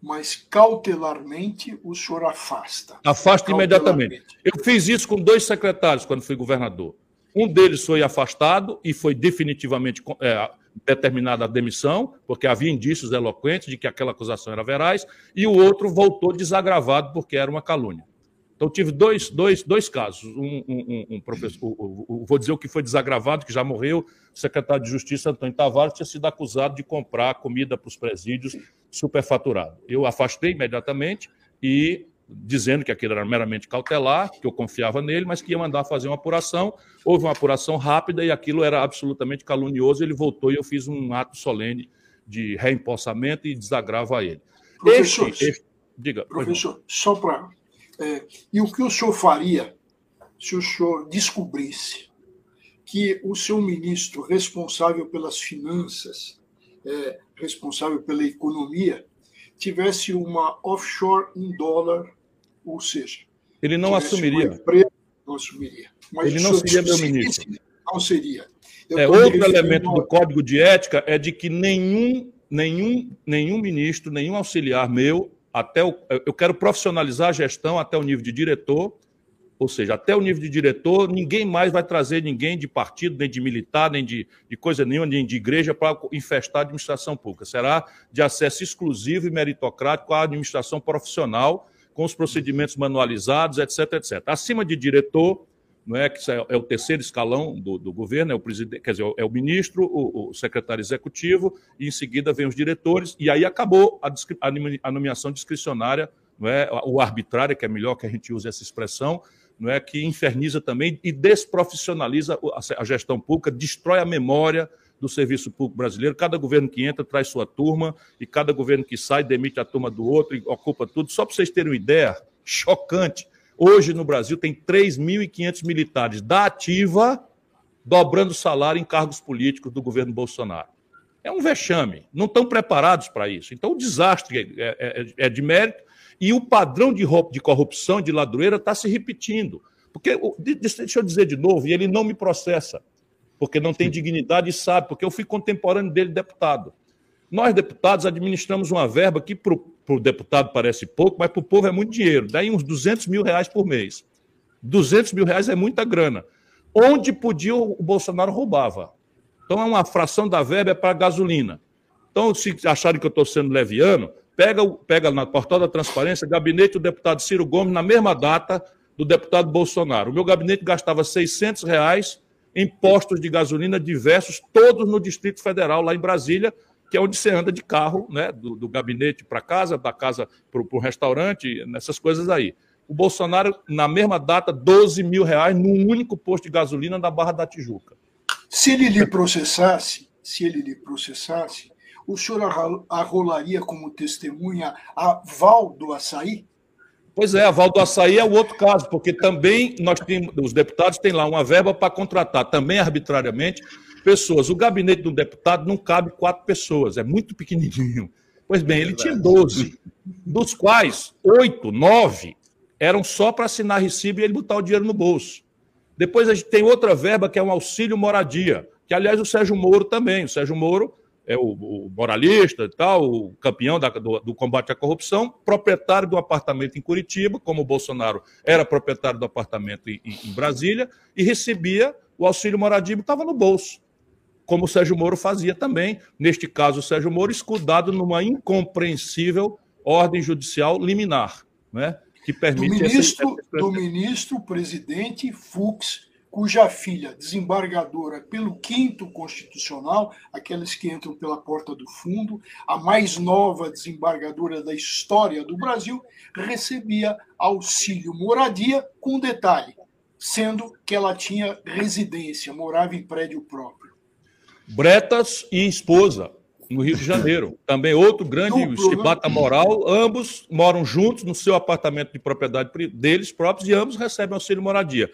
Mas cautelarmente o senhor afasta. Afasta imediatamente. Eu fiz isso com dois secretários quando fui governador. Um deles foi afastado e foi definitivamente é, determinada demissão, porque havia indícios eloquentes de que aquela acusação era veraz, e o outro voltou desagravado porque era uma calúnia. Então, tive dois, dois, dois casos. Um, um, um professor, vou dizer o que foi desagravado, que já morreu, o secretário de Justiça, Antônio Tavares, tinha sido acusado de comprar comida para os presídios superfaturado. Eu afastei imediatamente e dizendo que aquilo era meramente cautelar, que eu confiava nele, mas que ia mandar fazer uma apuração. Houve uma apuração rápida e aquilo era absolutamente calunioso. Ele voltou e eu fiz um ato solene de reempossamento e desagravo a ele. Professor, este, este, diga, professor só para. É, e o que o senhor faria se o senhor descobrisse que o seu ministro responsável pelas finanças, é, responsável pela economia, tivesse uma offshore em dólar ou seja, ele não assumiria. Empresa, não assumiria. Mas ele não seria meu ministro. Não seria. É, outro elemento do código de ética é de que nenhum, nenhum, nenhum ministro, nenhum auxiliar meu, até o, eu quero profissionalizar a gestão até o nível de diretor, Ou seja, até o nível de diretor, ninguém mais vai trazer ninguém de partido, nem de militar, nem de, de coisa nenhuma, nem de igreja para infestar a administração pública. Será de acesso exclusivo e meritocrático à administração profissional, com os procedimentos manualizados, etc, etc. Acima de diretor, não é que é, é o terceiro escalão do, do governo, é o presidente, quer dizer, é o ministro, o, o, secretário executivo, e em seguida vem os diretores, e aí acabou a, a nomeação discricionária, não é, o arbitrário, que é melhor que a gente use essa expressão, não é que inferniza também e desprofissionaliza a gestão pública, destrói a memória do serviço público brasileiro. Cada governo que entra traz sua turma e cada governo que sai demite a turma do outro e ocupa tudo. Só para vocês terem uma ideia, chocante. Hoje no Brasil tem 3.500 militares da ativa dobrando salário em cargos políticos do governo Bolsonaro. É um vexame. Não estão preparados para isso. Então o desastre é, é, é, é de mérito e o padrão de, de corrupção, de ladroeira, está se repetindo. Porque, deixa eu dizer de novo, e ele não me processa, porque não tem dignidade e sabe, porque eu fui contemporâneo dele, deputado. Nós, deputados, administramos uma verba que para o deputado parece pouco, mas para o povo é muito dinheiro. Daí uns 200 mil reais por mês. 200 mil reais é muita grana. Onde podia, o Bolsonaro roubava. Então, é uma fração da verba é para gasolina. Então, se acharem que eu estou sendo leviano, Pega, pega na portal da transparência, gabinete do deputado Ciro Gomes, na mesma data do deputado Bolsonaro. O meu gabinete gastava 600 reais em postos de gasolina diversos, todos no Distrito Federal, lá em Brasília, que é onde você anda de carro, né, do, do gabinete para casa, da casa para o restaurante, nessas coisas aí. O Bolsonaro, na mesma data, 12 mil reais num único posto de gasolina na Barra da Tijuca. Se ele lhe processasse, se ele lhe processasse, o senhor arrolaria como testemunha a Val do Açaí? Pois é, a Val do Açaí é o outro caso, porque também nós temos, os deputados têm lá uma verba para contratar, também arbitrariamente, pessoas. O gabinete do deputado não cabe quatro pessoas, é muito pequenininho. Pois bem, ele tinha 12, dos quais oito, nove eram só para assinar recibo e ele botar o dinheiro no bolso. Depois a gente tem outra verba que é um auxílio moradia, que aliás o Sérgio Moro também. O Sérgio Moro é o, o moralista e tal, o campeão da, do, do, combate à corrupção, proprietário do apartamento em Curitiba, como o Bolsonaro era proprietário do apartamento em, em Brasília, e recebia o auxílio moradia estava no bolso, como o Sérgio Moro fazia também. Neste caso, o Sérgio Moro escudado numa incompreensível ordem judicial liminar, né, que permite... Do ministro, essa... do ministro presidente Fux cuja filha, desembargadora pelo quinto constitucional, aqueles que entram pela porta do fundo, a mais nova desembargadora da história do Brasil, recebia auxílio moradia, com detalhe, sendo que ela tinha residência, morava em prédio próprio. Bretas e esposa, no Rio de Janeiro. Também outro grande Duplo, chibata né? moral. Ambos moram juntos no seu apartamento de propriedade deles próprios e ambos recebem auxílio moradia.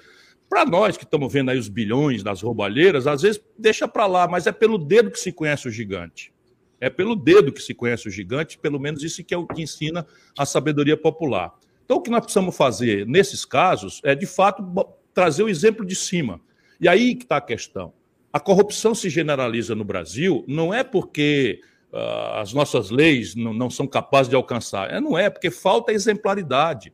Para nós que estamos vendo aí os bilhões das roubalheiras, às vezes deixa para lá, mas é pelo dedo que se conhece o gigante. É pelo dedo que se conhece o gigante, pelo menos isso que é o que ensina a sabedoria popular. Então, o que nós precisamos fazer nesses casos é, de fato, trazer o exemplo de cima. E aí que está a questão. A corrupção se generaliza no Brasil não é porque uh, as nossas leis não, não, são capazes de alcançar. É, não é, porque falta exemplaridade.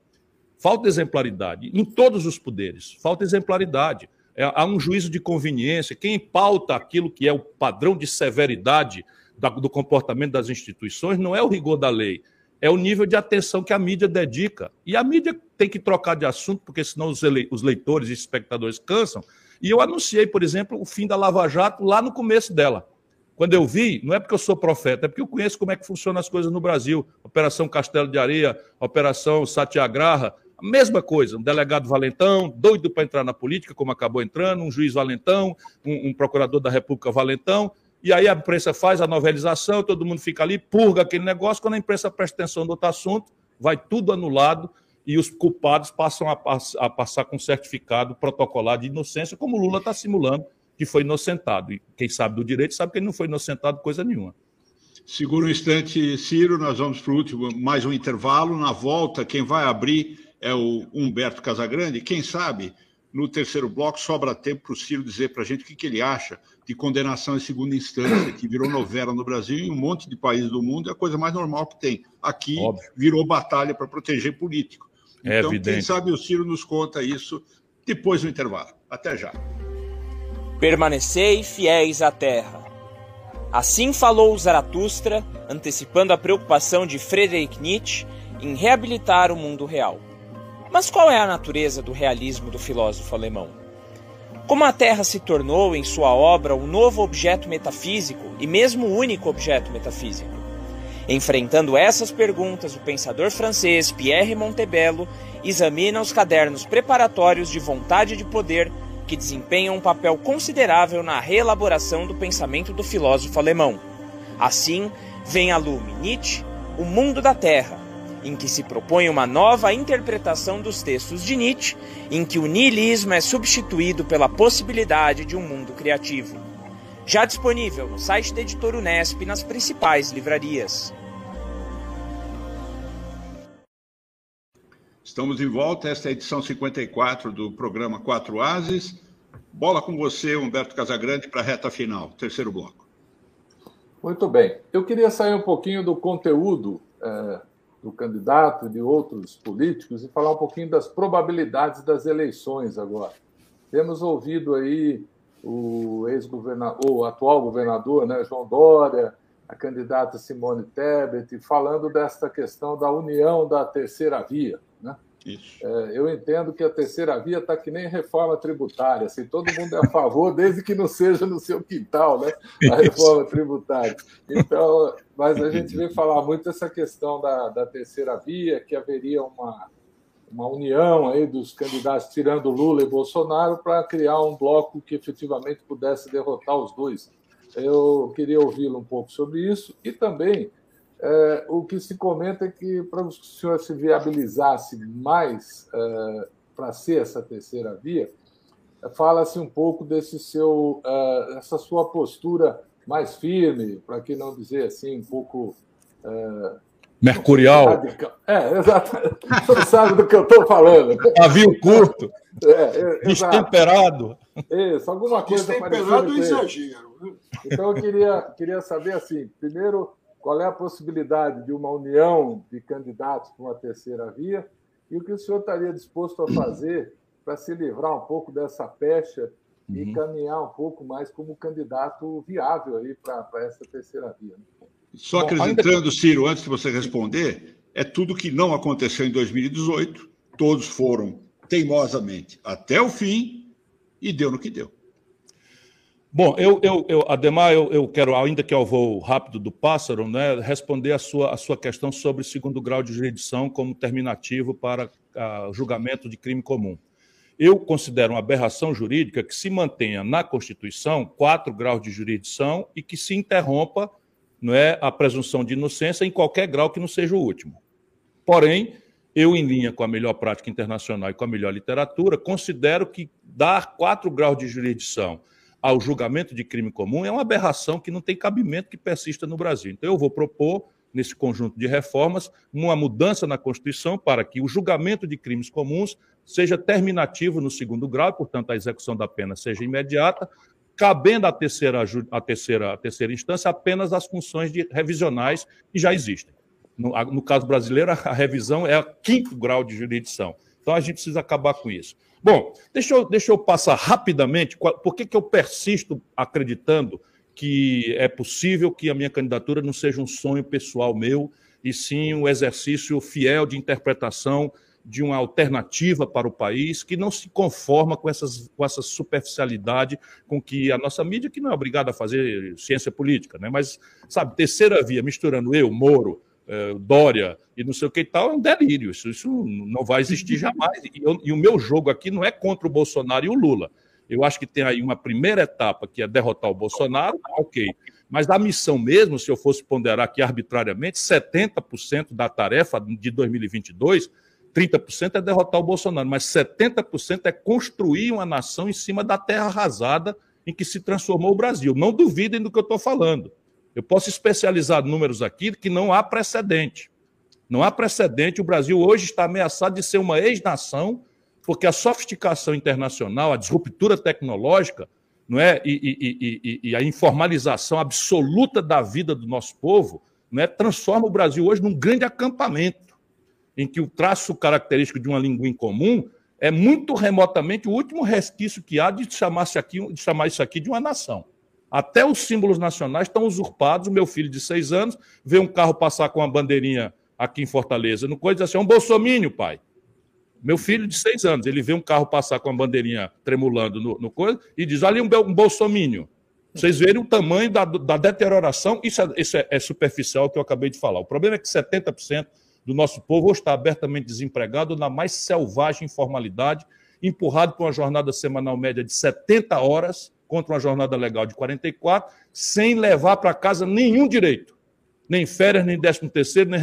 Falta exemplaridade em todos os poderes, falta exemplaridade. É, há um juízo de conveniência. Quem pauta aquilo que é o padrão de severidade da, do comportamento das instituições não é o rigor da lei, é o nível de atenção que a mídia dedica. E a mídia tem que trocar de assunto, porque senão os, ele, os leitores e espectadores cansam. E eu anunciei, por exemplo, o fim da Lava Jato lá no começo dela. Quando eu vi, não é porque eu sou profeta, é porque eu conheço como é que funcionam as coisas no Brasil. Operação Castelo de Areia, Operação Satyagraha, a mesma coisa, um delegado valentão, doido para entrar na política, como acabou entrando, um juiz valentão, um, um, procurador da República valentão, e aí a imprensa faz a novelização, todo mundo fica ali, purga aquele negócio, quando a imprensa presta atenção no outro assunto, vai tudo anulado e os culpados passam a, a passar com certificado protocolar de inocência, como o Lula está simulando que foi inocentado. E quem sabe do direito sabe que ele não foi inocentado coisa nenhuma. Segura um instante, Ciro, nós vamos para o último, mais um intervalo. Na volta, quem vai abrir é o Humberto Casagrande. Quem sabe, no terceiro bloco, sobra tempo para o Ciro dizer para a gente o que, que, ele acha de condenação em segunda instância, que virou novela no Brasil e em um monte de países do mundo, é a coisa mais normal que tem. Aqui Óbvio. virou batalha para proteger político. É então, evidente. quem sabe o Ciro nos conta isso depois do intervalo. Até já. Permanecei fiéis à terra. Assim falou Zaratustra, antecipando a preocupação de Friedrich Nietzsche em reabilitar o mundo real. Mas qual é a natureza do realismo do filósofo alemão? Como a Terra se tornou, em sua obra, um novo objeto metafísico e mesmo único objeto metafísico? Enfrentando essas perguntas, o pensador francês Pierre Montebello examina os cadernos preparatórios de vontade de poder que desempenham um papel considerável na reelaboração do pensamento do filósofo alemão. Assim, vem a lume Nietzsche, O Mundo da Terra, em que se propõe uma nova interpretação dos textos de Nietzsche, em que o niilismo é substituído pela possibilidade de um mundo criativo. Já disponível no site da editora Unesp nas principais livrarias. Estamos de volta, esta é a edição 54 do programa Quatro Ases. Bola com você, Humberto Casagrande, para a reta final, terceiro bloco. Muito bem. Eu queria sair um pouquinho do conteúdo é, do candidato e de outros políticos e falar um pouquinho das probabilidades das eleições agora. Temos ouvido aí o ex-governador, o atual governador, né, João Dória, a candidata Simone Tebet, falando desta questão da união da terceira via. Né? É, eu entendo que a terceira via está que nem reforma tributária, assim, todo mundo é a favor, desde que não seja no seu quintal, né? A reforma tributária. Então, mas a gente vem falar muito essa questão da, da terceira via, que haveria uma, uma união aí dos candidatos, tirando Lula e Bolsonaro, para criar um bloco que efetivamente pudesse derrotar os dois. Eu queria ouvi-lo um pouco sobre isso e também é, o que se comenta é que para o senhor se viabilizasse mais é, para ser essa terceira via, fala-se um pouco desse seu, é, essa sua postura mais firme, para que não dizer assim, um pouco. É, Mercurial. É, exato. Você sabe do que eu estou falando. Pavio curto. É, é, Destemperado. Isso, alguma coisa Destemperado é exagero. Né? Então, eu queria, queria saber, assim, primeiro, qual é a possibilidade de uma união de candidatos para uma terceira via e o que o senhor estaria disposto a fazer para se livrar um pouco dessa pecha e uhum. caminhar um pouco mais como candidato viável aí para essa terceira via. Só acrescentando. Ciro, antes de você responder, é tudo que não aconteceu em 2018, todos foram teimosamente até o fim e deu no que deu. Bom, eu, eu, eu Ademar, eu, eu quero, ainda que ao voo rápido do pássaro, né, responder a sua, a sua questão sobre segundo grau de jurisdição como terminativo para a, julgamento de crime comum. Eu considero uma aberração jurídica que se mantenha na Constituição quatro graus de jurisdição e que se interrompa não é, a presunção de inocência em qualquer grau que não seja o último. Porém, eu, em linha com a melhor prática internacional e com a melhor literatura, considero que dar quatro graus de jurisdição ao julgamento de crime comum é uma aberração que não tem cabimento que persista no Brasil. Então, eu vou propor, nesse conjunto de reformas, uma mudança na Constituição para que o julgamento de crimes comuns seja terminativo no segundo grau, portanto, a execução da pena seja imediata, cabendo à terceira, à terceira, à terceira instância apenas as funções de revisionais que já existem. No, no caso brasileiro, a revisão é o quinto grau de jurisdição. Então, a gente precisa acabar com isso. Bom, deixa eu, deixa eu passar rapidamente por que, que eu persisto acreditando que é possível que a minha candidatura não seja um sonho pessoal meu, e sim um exercício fiel de interpretação de uma alternativa para o país que não se conforma com, essas, com essa superficialidade com que a nossa mídia, que não é obrigada a fazer ciência política, né? mas, sabe, terceira via, misturando eu, Moro, Dória e não sei o que e tal, é um delírio. Isso, isso não vai existir jamais. E, eu, e, o meu jogo aqui não é contra o Bolsonaro e o Lula. Eu acho que tem aí uma primeira etapa que é derrotar o Bolsonaro, tá ok. Mas a missão mesmo, se eu fosse ponderar aqui arbitrariamente, 70% da tarefa de 2022, 30% é derrotar o Bolsonaro, mas 70% é construir uma nação em cima da terra arrasada em que se transformou o Brasil. Não duvidem do que eu estou falando. Eu posso especializar números aqui que não há precedente. Não há precedente. O Brasil hoje está ameaçado de ser uma ex-nação, porque a sofisticação internacional, a disruptura tecnológica, não é? E, e, e, e, a informalização absoluta da vida do nosso povo, não é? transforma o Brasil hoje num grande acampamento. em que o traço característico de uma língua em comum é muito remotamente o último resquício que há de chamar, aqui, de chamar isso aqui de uma nação. Até os símbolos nacionais estão usurpados. O meu filho de seis anos vê um carro passar com uma bandeirinha aqui em Fortaleza, no coisa assim, é um bolsomínio, pai. Meu filho de seis anos, ele vê um carro passar com a bandeirinha tremulando no, no coisa e diz: olha um, um bolsomínio. Vocês verem o tamanho da, da deterioração, isso, é, isso é, é, superficial que eu acabei de falar. O problema é que 70% do nosso povo está abertamente desempregado na mais selvagem informalidade, empurrado por uma jornada semanal média de 70 horas contra uma jornada legal de 44, sem levar para casa nenhum direito. Nem férias, nem décimo terceiro, nem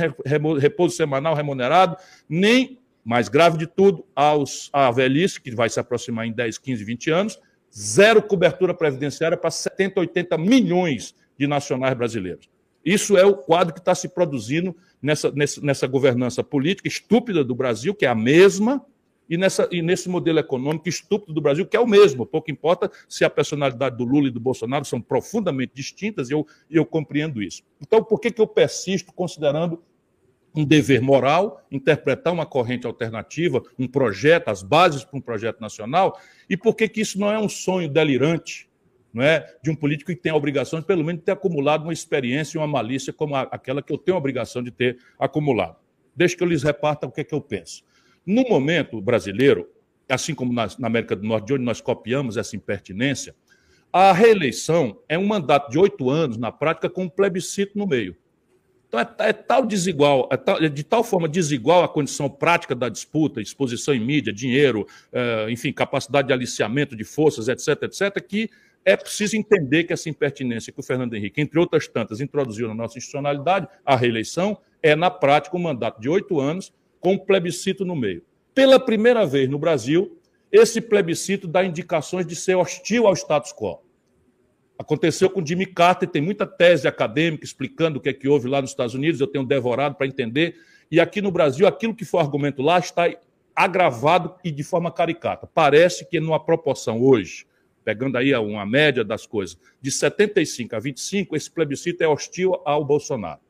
repouso semanal remunerado, nem mais grave de tudo, aos, a velhice, que vai se aproximar em 10, 15, 20 anos, zero cobertura previdenciária para 70, 80 milhões de nacionais brasileiros. Isso é o quadro que está se produzindo nessa, nessa, nessa governança política estúpida do Brasil, que é a mesma, e, nessa, e nesse modelo econômico estúpido do Brasil, que é o mesmo. Pouco importa se a personalidade do Lula e do Bolsonaro são profundamente distintas, e eu, eu compreendo isso. Então, por que, que eu persisto considerando um dever moral, interpretar uma corrente alternativa, um projeto, as bases para um projeto nacional, e por que, que isso não é um sonho delirante não é, de um político que tem a obrigação de, pelo menos, ter acumulado uma experiência e uma malícia como aquela que eu tenho a obrigação de ter acumulado. Deixa que eu lhes reparta o que, é que eu penso. No momento brasileiro, assim como na, na América do Norte, de onde nós copiamos essa impertinência, a reeleição é um mandato de oito anos, na prática, com um plebiscito no meio. Então, é, é tal desigual, é, tal, é, de tal forma desigual a condição prática da disputa, exposição em mídia, dinheiro, é, enfim, capacidade de aliciamento de forças, etc., etc., que é preciso entender que essa impertinência que o Fernando Henrique, entre outras tantas, introduziu na nossa institucionalidade, a reeleição, é, na prática, um mandato de oito anos, com um plebiscito no meio. Pela primeira vez no Brasil, esse plebiscito dá indicações de ser hostil ao status quo. Aconteceu com Jimmy Carter, tem muita tese acadêmica explicando o que é que houve lá nos Estados Unidos, eu tenho devorado para entender. E aqui no Brasil, aquilo que foi argumento lá está agravado e de forma caricata. Parece que numa proporção hoje, pegando aí uma média das coisas, de 75 a 25, esse plebiscito é hostil ao Bolsonaro.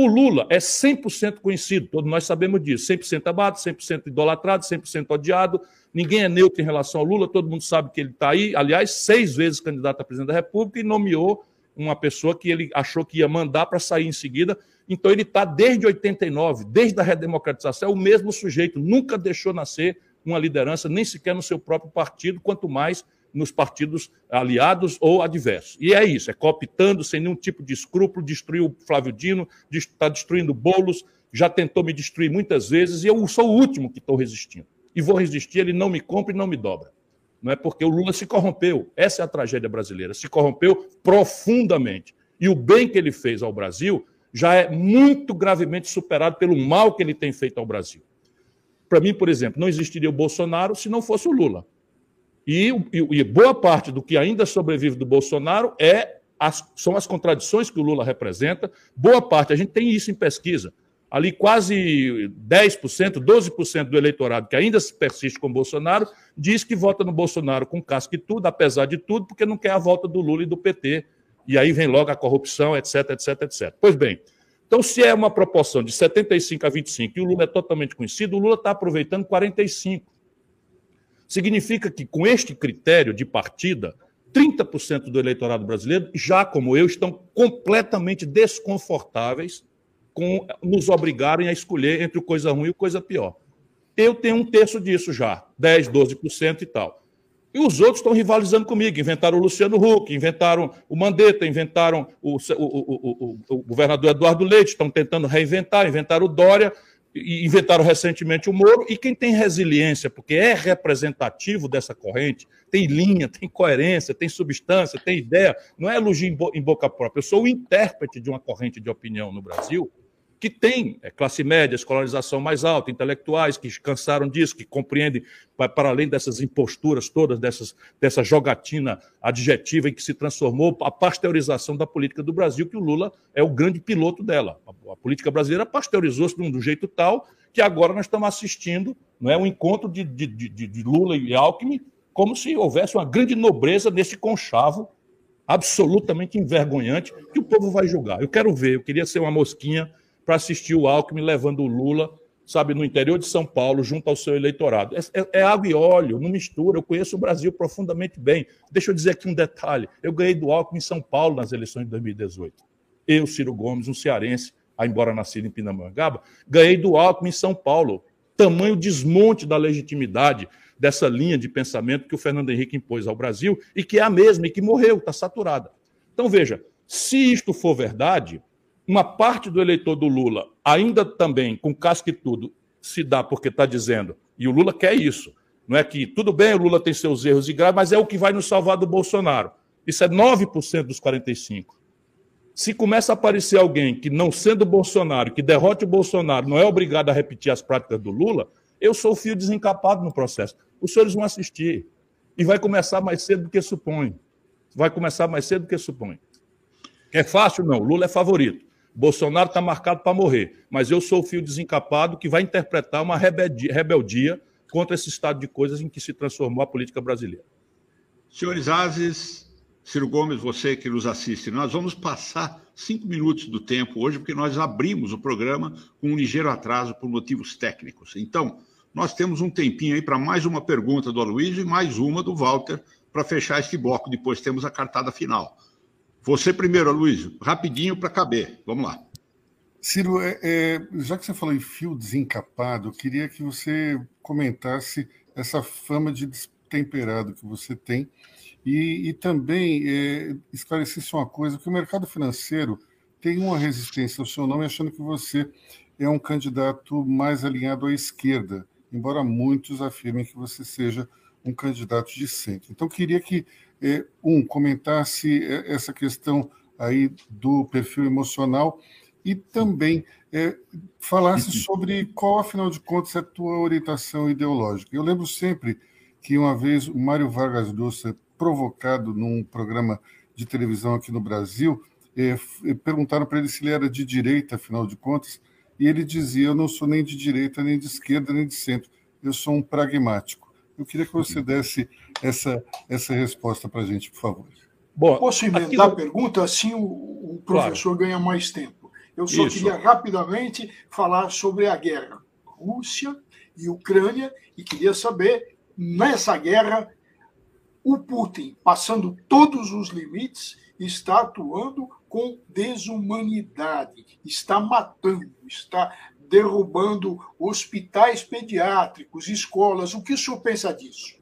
O Lula é 100% conhecido, todos nós sabemos disso, 100% amado, 100% idolatrado, 100% odiado, ninguém é neutro em relação ao Lula, todo mundo sabe que ele está aí, aliás, seis vezes candidato a presidente da República e nomeou uma pessoa que ele achou que ia mandar para sair em seguida. Então ele está desde 89, desde a redemocratização, é o mesmo sujeito, nunca deixou nascer uma liderança, nem sequer no seu próprio partido, quanto mais nos partidos aliados ou adversos. E é isso, é cooptando sem nenhum tipo de escrúpulo, destruiu o Flávio Dino, está destruindo bolos, já tentou me destruir muitas vezes, e eu sou o último que estou resistindo. E vou resistir, ele não me compra e não me dobra. Não é porque o Lula se corrompeu. Essa é a tragédia brasileira. Se corrompeu profundamente. E o bem que ele fez ao Brasil já é muito gravemente superado pelo mal que ele tem feito ao Brasil. Para mim, por exemplo, não existiria o Bolsonaro se não fosse o Lula. E, e, e boa parte do que ainda sobrevive do Bolsonaro é as, são as contradições que o Lula representa. Boa parte, a gente tem isso em pesquisa. Ali quase 10%, 12% do eleitorado que ainda persiste com o Bolsonaro diz que vota no Bolsonaro com casca e tudo, apesar de tudo, porque não quer a volta do Lula e do PT. E aí vem logo a corrupção, etc, etc, etc. Pois bem, então se é uma proporção de 75 a 25 e o Lula é totalmente conhecido, o Lula está aproveitando 45. Significa que, com este critério de partida, 30% do eleitorado brasileiro, já como eu, estão completamente desconfortáveis com nos obrigarem a escolher entre coisa ruim e coisa pior. Eu tenho um terço disso já, 10, 12% e tal. E os outros estão rivalizando comigo. Inventaram o Luciano Huck, inventaram o Mandetta, inventaram o, o, o, o governador Eduardo Leite, estão tentando reinventar, inventaram o Dória inventaram recentemente o Moro, e quem tem resiliência, porque é representativo dessa corrente, tem linha, tem coerência, tem substância, tem ideia, não é elogio em boca própria. Eu sou o intérprete de uma corrente de opinião no Brasil que tem é, classe média, escolarização mais alta, intelectuais que cansaram disso, que compreendem, para além dessas imposturas todas, dessas, dessa jogatina adjetiva em que se transformou a pasteurização da política do Brasil, que o Lula é o grande piloto dela. Política brasileira pasteurizou-se de um jeito tal que agora nós estamos assistindo não é, um encontro de, de, de, de Lula e Alckmin como se houvesse uma grande nobreza nesse conchavo absolutamente envergonhante que o povo vai julgar. Eu quero ver, eu queria ser uma mosquinha para assistir o Alckmin levando o Lula sabe, no interior de São Paulo, junto ao seu eleitorado. É, é, é, água e óleo, não mistura. Eu conheço o Brasil profundamente bem. Deixa eu dizer aqui um detalhe. Eu ganhei do Alckmin em São Paulo nas eleições de 2018. Eu, Ciro Gomes, um cearense, embora nascido em Pindamonhangaba, ganhei do Alckmin em São Paulo. Tamanho desmonte da legitimidade dessa linha de pensamento que o Fernando Henrique impôs ao Brasil e que é a mesma e que morreu, está saturada. Então, veja, se isto for verdade, uma parte do eleitor do Lula, ainda também com casca e tudo, se dá porque está dizendo, e o Lula quer isso. Não é que tudo bem, o Lula tem seus erros e graves, mas é o que vai nos salvar do Bolsonaro. Isso é 9% dos 45. Se começa a aparecer alguém que, não sendo Bolsonaro, que derrote o Bolsonaro, não é obrigado a repetir as práticas do Lula, eu sou o fio desencapado no processo. Os senhores vão assistir. E vai começar mais cedo do que supõe. Vai começar mais cedo do que supõe. É fácil? Não. Lula é favorito. Bolsonaro está marcado para morrer, mas eu sou o fio desencapado que vai interpretar uma rebeldia, contra esse estado de coisas em que se transformou a política brasileira. Senhores Ases, Ciro Gomes, você que nos assiste, nós vamos passar cinco minutos do tempo hoje, porque nós abrimos o programa com um ligeiro atraso por motivos técnicos. Então, nós temos um tempinho aí para mais uma pergunta do Aloysio e mais uma do Walter para fechar este bloco. Depois temos a cartada final. Você primeiro, Luiz, rapidinho para caber. Vamos lá. Ciro, é, é, já que você falou em fio desencapado, eu queria que você comentasse essa fama de destemperado que você tem e, e também é, esclarecesse uma coisa, que o mercado financeiro tem uma resistência ao seu nome achando que você é um candidato mais alinhado à esquerda, embora muitos afirmem que você seja um candidato de centro. Então, queria que é, um, comentasse é, essa questão aí do perfil emocional e também é, falasse sobre qual, afinal de contas, é a tua orientação ideológica. Eu lembro sempre que uma vez o Mário Vargas Llosa, provocado num programa de televisão aqui no Brasil, é, perguntaram para ele se ele era de direita, afinal de contas, e ele dizia: Eu não sou nem de direita, nem de esquerda, nem de centro, eu sou um pragmático. Eu queria que você desse essa, essa resposta para a gente, por favor. Bom, Posso emendar a pergunta? Assim o, o professor claro. ganha mais tempo. Eu só Isso. queria rapidamente falar sobre a guerra Rússia e Ucrânia e queria saber, nessa guerra, o Putin, passando todos os limites, está atuando com desumanidade, está matando, está derrubando hospitais pediátricos, escolas. O que o senhor pensa disso?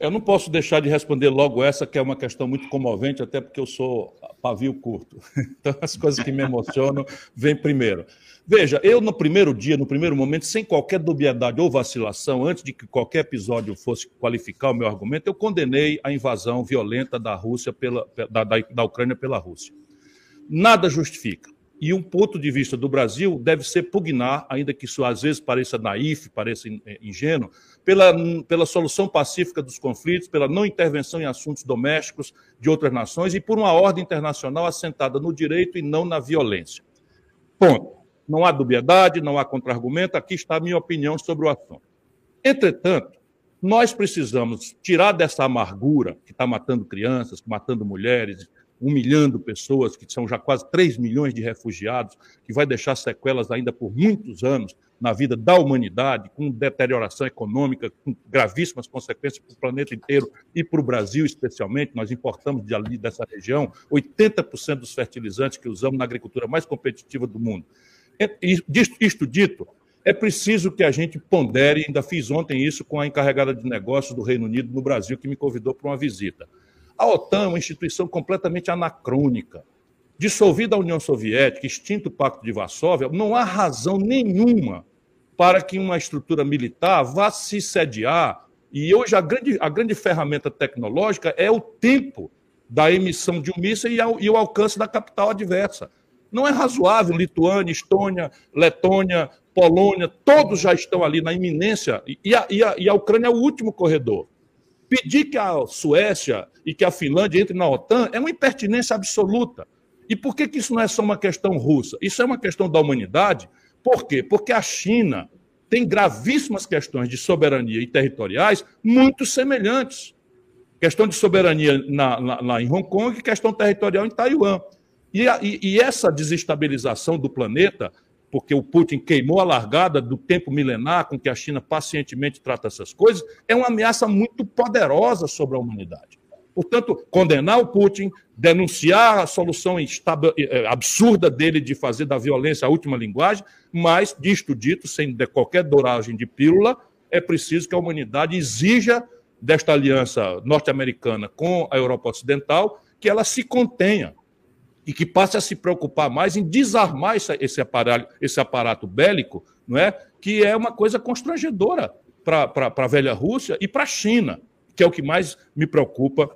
Eu não posso deixar de responder logo essa, que é uma questão muito comovente, até porque eu sou pavio curto. Então, as coisas que me emocionam vêm primeiro. Veja, eu no primeiro dia, no primeiro momento, sem qualquer dubiedade ou vacilação, antes de que qualquer episódio fosse qualificar o meu argumento, eu condenei a invasão violenta da Rússia pela, da, da, da Ucrânia pela Rússia. Nada justifica. E um ponto de vista do Brasil deve ser pugnar, ainda que isso às vezes pareça naif, pareça eh, ingênuo, pela, pela solução pacífica dos conflitos, pela não intervenção em assuntos domésticos de outras nações e por uma ordem internacional assentada no direito e não na violência. Ponto. Não há dubiedade, não há contra-argumento, aqui está a minha opinião sobre o assunto. Entretanto, nós precisamos tirar dessa amargura que está matando crianças, matando mulheres, humilhando pessoas, que são já quase 3 milhões de refugiados, que vai deixar sequelas ainda por muitos anos na vida da humanidade, com deterioração econômica, com gravíssimas consequências para o planeta inteiro e para o Brasil especialmente. Nós importamos de ali dessa região 80% dos fertilizantes que usamos na agricultura mais competitiva do mundo. Isto dito, é preciso que a gente pondere, ainda fiz ontem isso com a encarregada de negócios do Reino Unido no Brasil, que me convidou para uma visita. A OTAN é uma instituição completamente anacrônica. Dissolvida a União Soviética, extinto o Pacto de Varsóvia, não há razão nenhuma para que uma estrutura militar vá se sediar. E hoje a grande, a grande ferramenta tecnológica é o tempo da emissão de um míssil e, e o alcance da capital adversa. Não é razoável Lituânia, Estônia, Letônia, Polônia, todos já estão ali na iminência, e a, e a, e a Ucrânia é o último corredor. Pedir que a Suécia e que a Finlândia entrem na OTAN é uma impertinência absoluta. E por que, que isso não é só uma questão russa? Isso é uma questão da humanidade. Por quê? Porque a China tem gravíssimas questões de soberania e territoriais muito semelhantes. Questão de soberania na, na, lá em Hong Kong e questão territorial em Taiwan. E, a, e, e essa desestabilização do planeta porque o Putin queimou a largada do tempo milenar com que a China pacientemente trata essas coisas, é uma ameaça muito poderosa sobre a humanidade. Portanto, condenar o Putin, denunciar a solução eh, absurda dele de fazer da violência a última linguagem, mas, disto dito, sem qualquer douragem de pílula, é preciso que a humanidade exija desta aliança norte-americana com a Europa Ocidental que ela se contenha e que passe a se preocupar mais em desarmar esse, aparato, esse aparato bélico, não é? que é uma coisa constrangedora para a velha Rússia e para a China, que é o que mais me preocupa,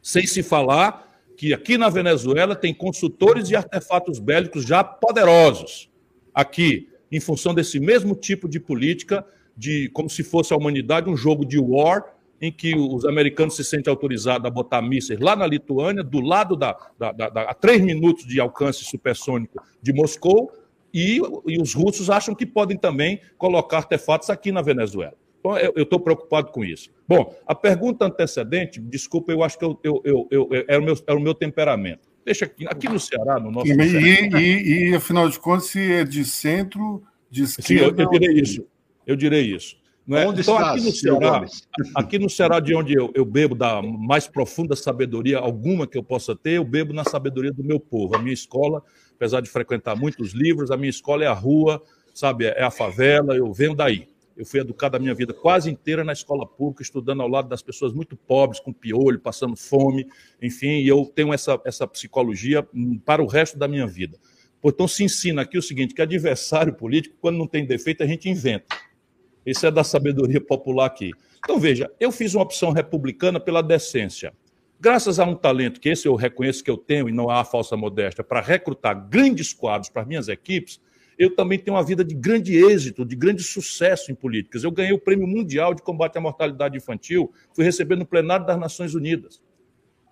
sem se falar que aqui na Venezuela tem consultores e artefatos bélicos já poderosos. Aqui, em função desse mesmo tipo de política, de como se fosse a humanidade um jogo de war, em que os americanos se sentem autorizados a botar mísseis lá na Lituânia, do lado da, da, da, da a três minutos de alcance supersônico de Moscou, e, e, os russos acham que podem também colocar artefatos aqui na Venezuela. Então, eu estou preocupado com isso. Bom, a pergunta antecedente, desculpa, eu acho que eu, eu, eu, eu era, o meu, era o meu temperamento. Deixa aqui, aqui no Ceará, no nosso. E, e, e, e, afinal de contas, se é de centro, de esquerda. Sim, eu, eu direi isso. Eu direi isso. Não é? Onde então, aqui no, Ceará, aqui no Ceará, de onde eu, eu, bebo da mais profunda sabedoria alguma que eu possa ter, eu bebo na sabedoria do meu povo. A minha escola, apesar de frequentar muitos livros, a minha escola é a rua, sabe, é a favela, eu venho daí. Eu fui educado a minha vida quase inteira na escola pública, estudando ao lado das pessoas muito pobres, com piolho, passando fome, enfim, e eu tenho essa, essa psicologia para o resto da minha vida. Portanto, se ensina aqui o seguinte: que adversário político, quando não tem defeito, a gente inventa. Isso é da sabedoria popular aqui. Então, veja, eu fiz uma opção republicana pela decência. Graças a um talento que esse eu reconheço que eu tenho, e não há falsa modéstia, para recrutar grandes quadros para minhas equipes, eu também tenho uma vida de grande êxito, de grande sucesso em políticas. Eu ganhei o Prêmio Mundial de Combate à Mortalidade Infantil, fui receber no plenário das Nações Unidas.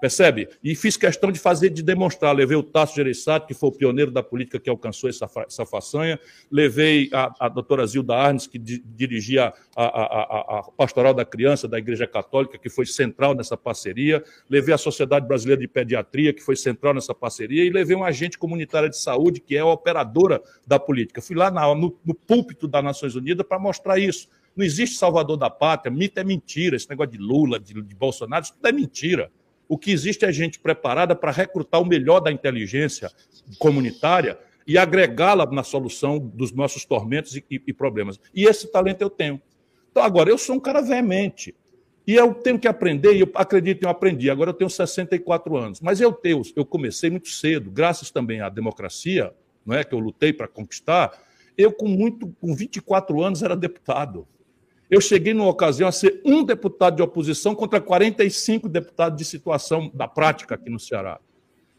Percebe? E fiz questão de fazer, de demonstrar. Levei o Tasso Gereissati, que foi o pioneiro da política que alcançou essa, essa façanha. Levei a, a doutora Zilda Arnes, que di, dirigia a, a, a, Pastoral da Criança da Igreja Católica, que foi central nessa parceria. Levei a Sociedade Brasileira de Pediatria, que foi central nessa parceria. E levei uma agente comunitária de saúde, que é a operadora da política. Fui lá na, no, no púlpito das Nações Unidas para mostrar isso. Não existe salvador da pátria, mito é mentira. Esse negócio de Lula, de, de Bolsonaro, isso tudo é mentira. O que existe é gente preparada para recrutar o melhor da inteligência comunitária e agregá-la na solução dos nossos tormentos e, e, e, problemas. E esse talento eu tenho. Então, agora, eu sou um cara veemente. E eu tenho que aprender, e eu acredito, eu aprendi. Agora eu tenho 64 anos. Mas eu tenho, eu comecei muito cedo, graças também à democracia, não é que eu lutei para conquistar. Eu, com muito, com 24 anos, era deputado. Eu cheguei numa ocasião a ser um deputado de oposição contra 45 deputados de situação da prática aqui no Ceará.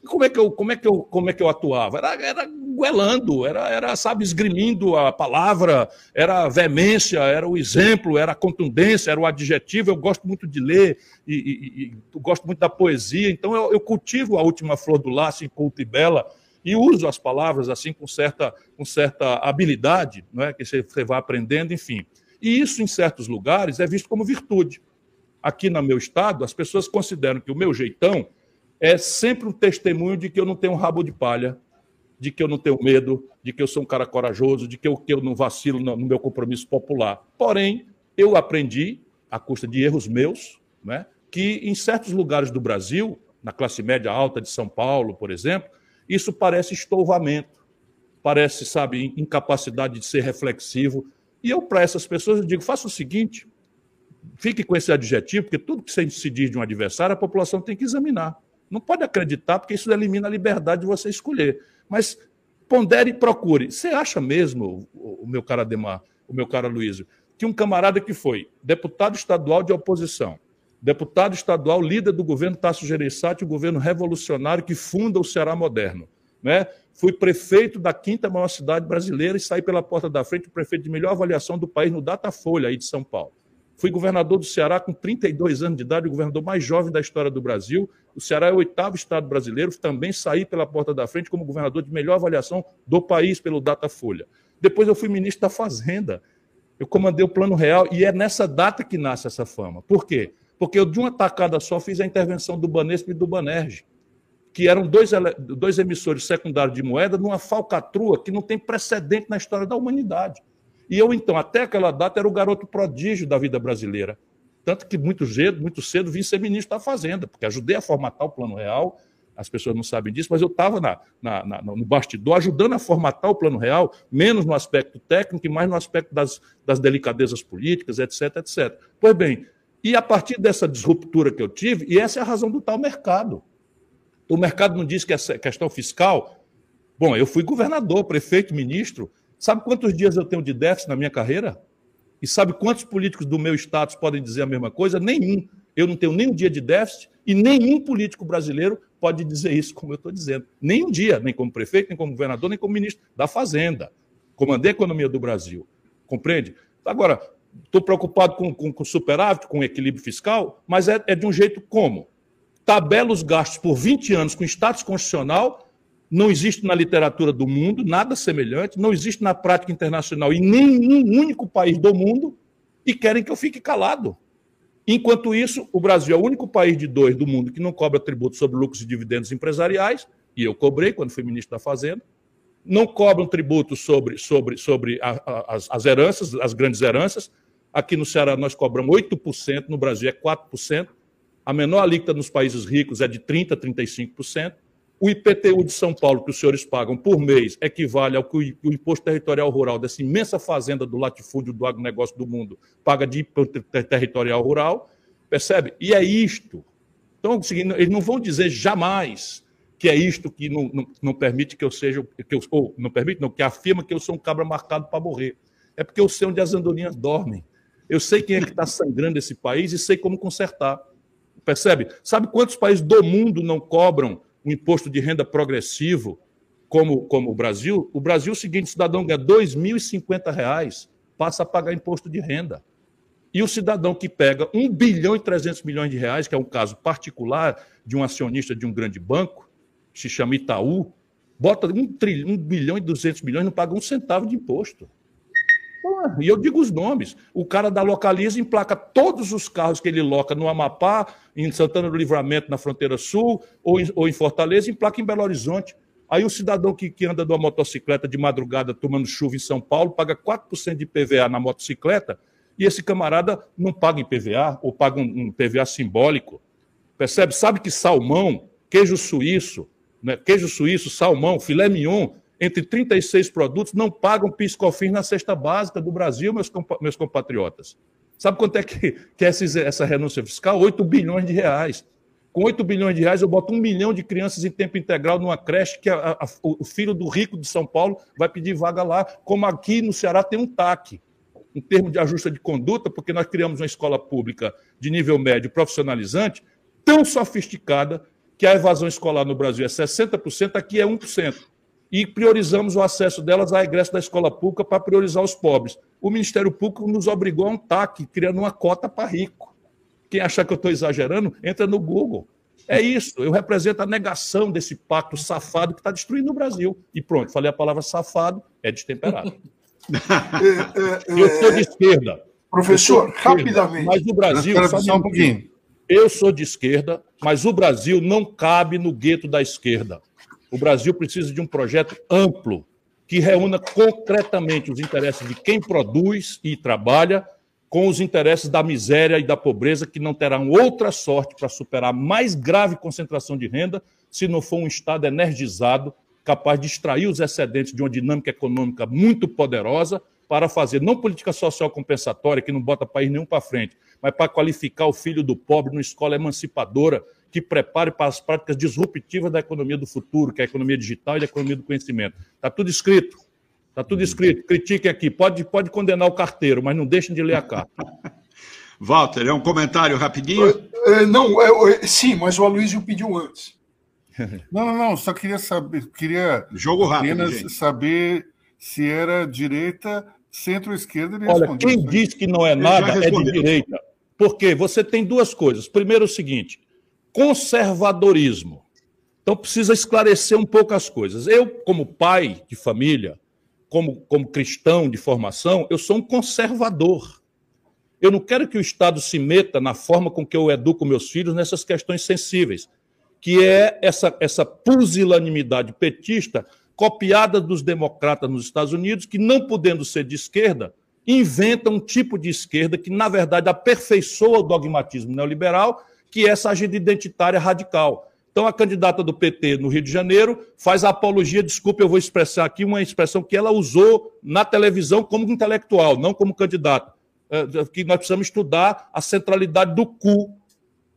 Como é que eu, como é que eu, como é que eu atuava? Era, era guelando, era, era, sabe, esgrimindo a palavra, era a veemência, era o exemplo, era a contundência, era o adjetivo. Eu gosto muito de ler e, e, e gosto muito da poesia, então eu, eu, cultivo a última flor do laço em culto e bela e uso as palavras assim com certa, com certa habilidade, não é? que você vai aprendendo, enfim. E isso, em certos lugares, é visto como virtude. Aqui no meu estado, as pessoas consideram que o meu jeitão é sempre um testemunho de que eu não tenho rabo de palha, de que eu não tenho medo, de que eu sou um cara corajoso, de que eu, que eu não vacilo no, no meu compromisso popular. Porém, eu aprendi, à custa de erros meus, né, que em certos lugares do Brasil, na classe média alta de São Paulo, por exemplo, isso parece estouvamento, parece, sabe, incapacidade de ser reflexivo, e eu, para essas pessoas, eu digo: faça o seguinte, fique com esse adjetivo, porque tudo que se diz de um adversário, a população tem que examinar. Não pode acreditar, porque isso elimina a liberdade de você escolher. Mas pondere e procure. Você acha mesmo, o meu cara Ademar, o meu cara Luiz, que um camarada que foi deputado estadual de oposição, deputado estadual líder do governo Tasso Gereissati, o governo revolucionário que funda o Ceará moderno, né? Fui prefeito da quinta maior cidade brasileira e saí pela porta da frente o prefeito de melhor avaliação do país no Datafolha, aí de São Paulo. Fui governador do Ceará com 32 anos de idade, o governador mais jovem da história do Brasil. O Ceará é o oitavo estado brasileiro. Também saí pela porta da frente como governador de melhor avaliação do país pelo Datafolha. Depois eu fui ministro da Fazenda. Eu comandei o Plano Real e é nessa data que nasce essa fama. Por quê? Porque eu, de uma tacada só, fiz a intervenção do Banesp e do Banerj que eram dois, dois emissores secundários de moeda numa falcatrua que não tem precedente na história da humanidade. E eu, então, até aquela data, era o garoto prodígio da vida brasileira. Tanto que muito cedo, muito cedo vim ser ministro da Fazenda, porque ajudei a formatar o Plano Real. As pessoas não sabem disso, mas eu estava na, na, na, no bastidor ajudando a formatar o Plano Real, menos no aspecto técnico e mais no aspecto das, das delicadezas políticas, etc, etc. Pois bem, e a partir dessa disruptura que eu tive, e essa é a razão do tal mercado. O mercado não diz que essa questão fiscal. Bom, eu fui governador, prefeito, ministro. Sabe quantos dias eu tenho de déficit na minha carreira? E sabe quantos políticos do meu status podem dizer a mesma coisa? Nenhum. Eu não tenho nem um dia de déficit e nenhum político brasileiro pode dizer isso, como eu estou dizendo. Nem um dia, nem como prefeito, nem como governador, nem como ministro da Fazenda. Comandei a economia do Brasil. Compreende? Agora, estou preocupado com, com, superávit, com equilíbrio fiscal, mas é, é de um jeito como? Tabela os gastos por 20 anos com status constitucional não existe na literatura do mundo nada semelhante, não existe na prática internacional em nenhum único país do mundo e querem que eu fique calado. Enquanto isso, o Brasil é o único país de dois do mundo que não cobra tributo sobre lucros e dividendos empresariais, e eu cobrei quando fui ministro da Fazenda. Não cobram tributo sobre, sobre, sobre a, a, as, as heranças, as grandes heranças. Aqui no Ceará nós cobramos 8%, no Brasil é 4%. A menor alíquota nos países ricos é de 30%, 35%. O IPTU de São Paulo, que os senhores pagam por mês, equivale ao que o Imposto Territorial Rural dessa imensa fazenda do latifúndio do agronegócio do mundo paga de territorial rural. Percebe? E é isto. Então, eles não vão dizer jamais que é isto que não, não, não permite que eu seja, que eu, ou não permite, não, que afirma que eu sou um cabra marcado para morrer. É porque eu sei onde as andorinhas dormem. Eu sei quem é que está sangrando esse país e sei como consertar. Percebe? Sabe quantos países do mundo não cobram um imposto de renda progressivo como, como o Brasil, o Brasil, o seguinte, o cidadão ganha R$ 2.050, passa a pagar imposto de renda. E o cidadão que pega 1 bilhão e 300 milhões de reais, que é um caso particular de um acionista de um grande banco, se chama Itaú, bota 1, trilhão, 1 bilhão e 200 milhões e não paga um centavo de imposto. E eu digo os nomes. O cara da Localiza emplaca todos os carros que ele loca no Amapá, em Santana do Livramento, na fronteira sul, ou em, ou em Fortaleza, emplaca em Belo Horizonte. Aí o cidadão que, que anda de uma motocicleta de madrugada tomando chuva em São Paulo paga 4% de PVA na motocicleta e esse camarada não paga em PVA ou paga um, um PVA simbólico. Percebe? Sabe que salmão, queijo suíço, né? queijo suíço, salmão, filé mignon, entre 36 produtos, não pagam PIS/COFINS na cesta básica do Brasil, meus, meus compatriotas. Sabe quanto é que, que é essa renúncia fiscal? 8 bilhões de reais. Com 8 bilhões de reais, eu boto um milhão de crianças em tempo integral numa creche que a, a, o filho do rico de São Paulo vai pedir vaga lá, como aqui no Ceará tem um TAC, em termos de ajuste de conduta, porque nós criamos uma escola pública de nível médio profissionalizante tão sofisticada que a evasão escolar no Brasil é 60%, aqui é 1% e priorizamos o acesso delas à egresso da escola pública para priorizar os pobres. O Ministério Público nos obrigou a um TAC, criando uma cota para rico. Quem achar que eu estou exagerando, entra no Google. É isso, eu represento a negação desse pacto safado que está destruindo o Brasil. E pronto, falei a palavra safado, é destemperado. É, é, eu sou de esquerda. Professor, de esquerda, rapidamente. Mas o Brasil. Só um pouquinho. Eu sou de esquerda, mas o Brasil não cabe no gueto da esquerda. O Brasil precisa de um projeto amplo que reúna concretamente os interesses de quem produz e trabalha com os interesses da miséria e da pobreza, que não terão outra sorte para superar a mais grave concentração de renda se não for um Estado energizado, capaz de extrair os excedentes de uma dinâmica econômica muito poderosa para fazer não política social compensatória, que não bota país nenhum para frente, mas para qualificar o filho do pobre numa escola emancipadora que prepare para as práticas disruptivas da economia do futuro, que é a economia digital e a economia do conhecimento. Está tudo escrito. Está tudo escrito. Critiquem aqui. Pode, pode condenar o carteiro, mas não deixem de ler a carta. Walter, é um comentário rapidinho? É, não, é, sim, mas o Aloysio pediu antes. Não, não, não. Só queria saber. Queria Jogo rápido, apenas gente. saber se era direita, centro-esquerda. Olha, quem diz que não é nada é de direita. Porque você tem duas coisas. Primeiro, o seguinte: conservadorismo. Então precisa esclarecer um pouco as coisas. Eu, como pai de família, como, como cristão de formação, eu sou um conservador. Eu não quero que o Estado se meta na forma com que eu educo meus filhos nessas questões sensíveis. que é essa, essa pusilanimidade petista copiada dos democratas nos Estados Unidos, que, não podendo ser de esquerda, inventa um tipo de esquerda que, na verdade, aperfeiçoa o dogmatismo neoliberal, que é essa agenda identitária radical. Então, a candidata do PT no Rio de Janeiro faz a apologia, desculpe, eu vou expressar aqui uma expressão que ela usou na televisão como intelectual, não como candidata, é, que nós precisamos estudar a centralidade do cu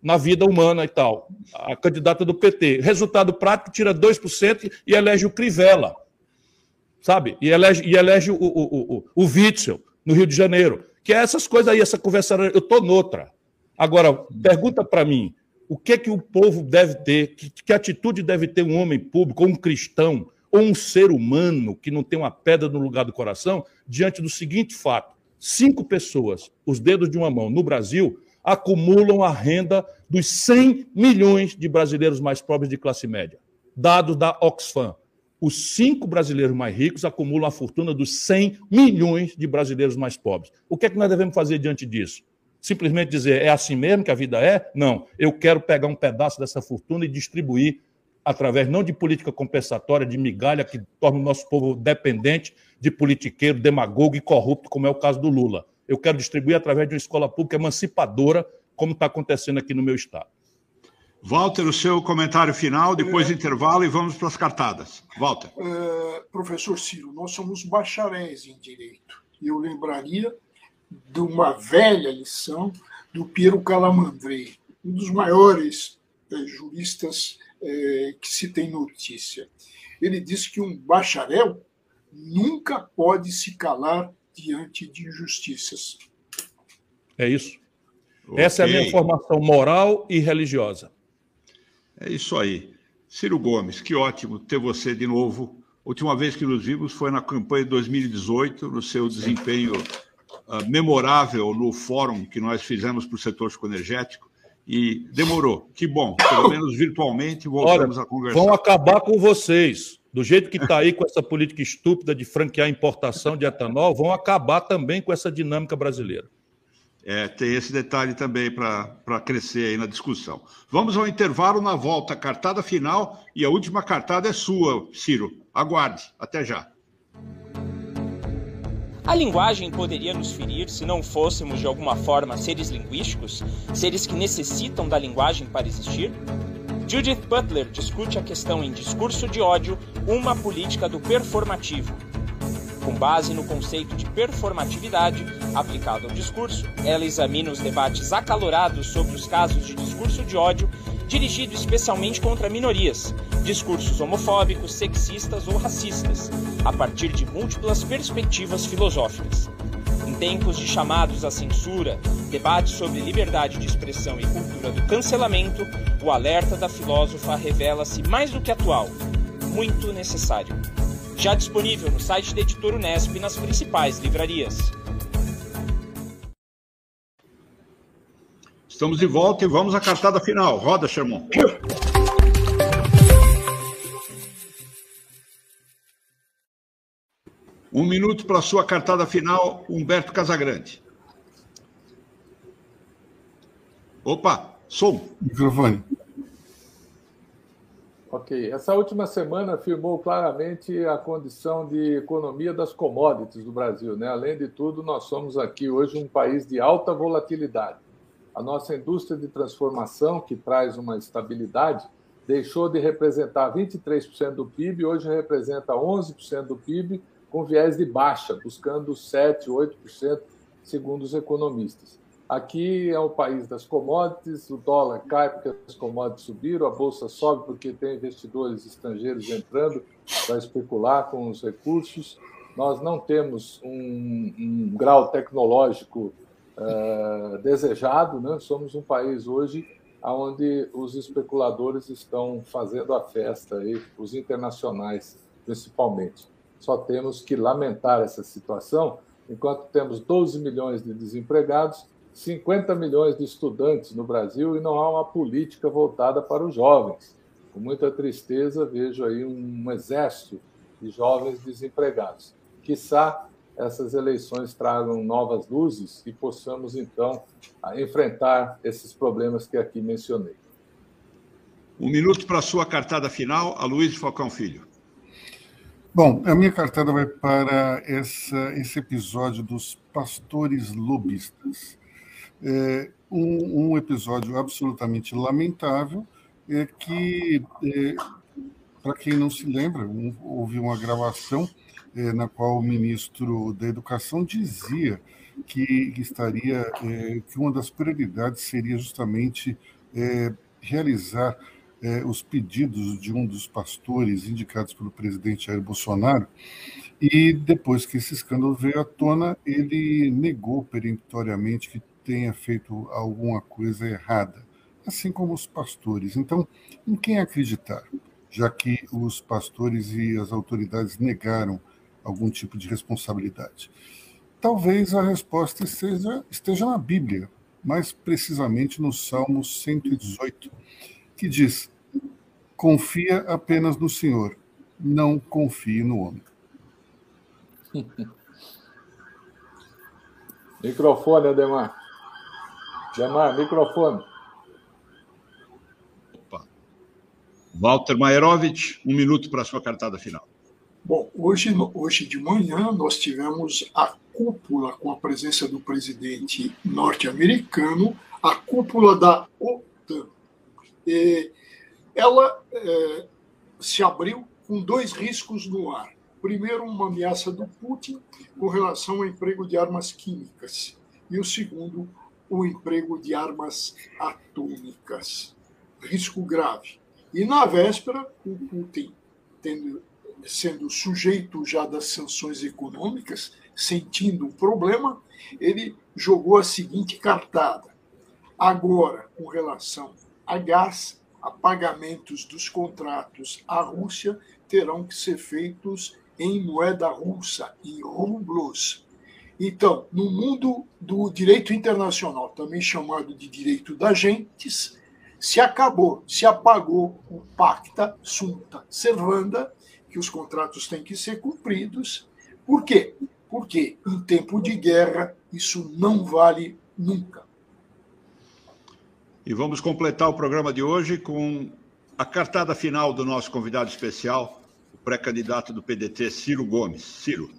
na vida humana e tal. A candidata do PT. Resultado prático, tira 2% e elege o Crivella, sabe? E elege, e elege o, o, o, o Witzel, no Rio de Janeiro. Que é essas coisas aí, essa conversa. Eu estou noutra. Agora, pergunta para mim: o que que o povo deve ter, que, que atitude deve ter um homem público, ou um cristão, ou um ser humano que não tem uma pedra no lugar do coração, diante do seguinte fato: cinco pessoas, os dedos de uma mão, no Brasil, acumulam a renda dos 100 milhões de brasileiros mais pobres de classe média. Dados da Oxfam. Os cinco brasileiros mais ricos acumulam a fortuna dos 100 milhões de brasileiros mais pobres. O que é que nós devemos fazer diante disso? Simplesmente dizer, é assim mesmo que a vida é? Não. Eu quero pegar um pedaço dessa fortuna e distribuir através não de política compensatória, de migalha, que torna o nosso povo dependente de politiqueiro, demagogo e corrupto, como é o caso do Lula eu quero distribuir através de uma escola pública emancipadora, como está acontecendo aqui no meu estado. Walter, o seu comentário final, depois do é, intervalo e vamos para as cartadas. Walter. É, professor Ciro, nós somos bacharéis em direito. E eu lembraria de uma velha lição do Piero Calamandrei, um dos maiores é, juristas é, que se tem notícia. Ele diz que um bacharel nunca pode se calar diante de injustiças. É isso. Okay. Essa é a minha formação moral e religiosa. É isso aí. Ciro Gomes, que ótimo ter você de novo. A última vez que nos vimos foi na campanha de 2018, no seu desempenho memorável no fórum que nós fizemos para o setor psicoenergético. E demorou. Que bom, pelo menos virtualmente voltamos Olha, a conversar. Vão acabar com vocês do jeito que está aí com essa política estúpida de franquear importação de etanol, vão acabar também com essa dinâmica brasileira. É, tem esse detalhe também para crescer aí na discussão. Vamos ao intervalo na volta, cartada final, e a última cartada é sua, Ciro. Aguarde. Até já. A linguagem poderia nos ferir se não fôssemos, de alguma forma, seres linguísticos? Seres que necessitam da linguagem para existir? Judith Butler discute a questão em Discurso de Ódio, uma política do performativo. Com base no conceito de performatividade aplicado ao discurso, ela examina os debates acalorados sobre os casos de discurso de ódio dirigido especialmente contra minorias, discursos homofóbicos, sexistas ou racistas, a partir de múltiplas perspectivas filosóficas. Em tempos de chamados à censura, debates sobre liberdade de expressão e cultura do cancelamento, o alerta da filósofa revela-se mais do que atual, muito necessário. Já disponível no site da editora Unesp e nas principais livrarias. Estamos de volta e vamos à cartada final. Roda, Sherman. Um minuto para a sua cartada final, Humberto Casagrande. Opa, som. Microfone. Ok. Essa última semana afirmou claramente a condição de economia das commodities do Brasil. Né? Além de tudo, nós somos aqui hoje um país de alta volatilidade. A nossa indústria de transformação, que traz uma estabilidade, deixou de representar 23% do PIB, hoje representa 11% do PIB com viés de baixa, buscando 7%, 8%, segundo os economistas. Aqui é o país das commodities, o dólar cai porque as commodities subiram, a bolsa sobe porque tem investidores estrangeiros entrando para especular com os recursos. Nós não temos um, um grau tecnológico uh, desejado, né? somos um país hoje onde os especuladores estão fazendo a festa, aí, os internacionais principalmente. Só temos que lamentar essa situação, enquanto temos 12 milhões de desempregados, 50 milhões de estudantes no Brasil e não há uma política voltada para os jovens. Com muita tristeza, vejo aí um exército de jovens desempregados. Quissá essas eleições tragam novas luzes e possamos, então, enfrentar esses problemas que aqui mencionei. Um minuto para a sua cartada final, a Luiz Falcão Filho. Bom, a minha cartada vai para essa, esse episódio dos pastores lobistas. É um, um episódio absolutamente lamentável, é que, é, para quem não se lembra, um, houve uma gravação é, na qual o ministro da Educação dizia que estaria, é, que uma das prioridades seria justamente é, realizar os pedidos de um dos pastores indicados pelo presidente Jair Bolsonaro, e depois que esse escândalo veio à tona, ele negou peremptoriamente que tenha feito alguma coisa errada, assim como os pastores. Então, em quem acreditar? Já que os pastores e as autoridades negaram algum tipo de responsabilidade. Talvez a resposta esteja, esteja na Bíblia, mais precisamente no Salmo 118, que diz: Confia apenas no Senhor, não confie no homem. Microfone, Ademar. Ademar, microfone. Opa. Walter Maerovitch, um minuto para a sua cartada final. Bom, hoje, hoje de manhã nós tivemos a cúpula com a presença do presidente norte-americano, a cúpula da OTAN. E ela é, se abriu com dois riscos no ar. Primeiro, uma ameaça do Putin com relação ao emprego de armas químicas, e o segundo, o emprego de armas atômicas. Risco grave. E na véspera, o Putin, tendo, sendo sujeito já das sanções econômicas, sentindo um problema, ele jogou a seguinte cartada. Agora, com relação a gás, a pagamentos dos contratos à Rússia terão que ser feitos em moeda russa, em rublos. Então, no mundo do direito internacional, também chamado de direito das gentes, se acabou, se apagou o pacta sunt servanda, que os contratos têm que ser cumpridos. Por quê? Porque em tempo de guerra isso não vale nunca. E vamos completar o programa de hoje com a cartada final do nosso convidado especial, o pré-candidato do PDT, Ciro Gomes. Ciro.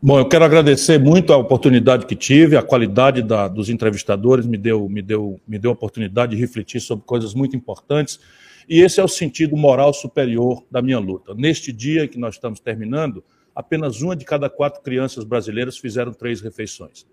Bom, eu quero agradecer muito a oportunidade que tive, a qualidade da, dos entrevistadores me deu, me, deu, me deu a oportunidade de refletir sobre coisas muito importantes. E esse é o sentido moral superior da minha luta. Neste dia que nós estamos terminando, apenas uma de cada quatro crianças brasileiras fizeram três refeições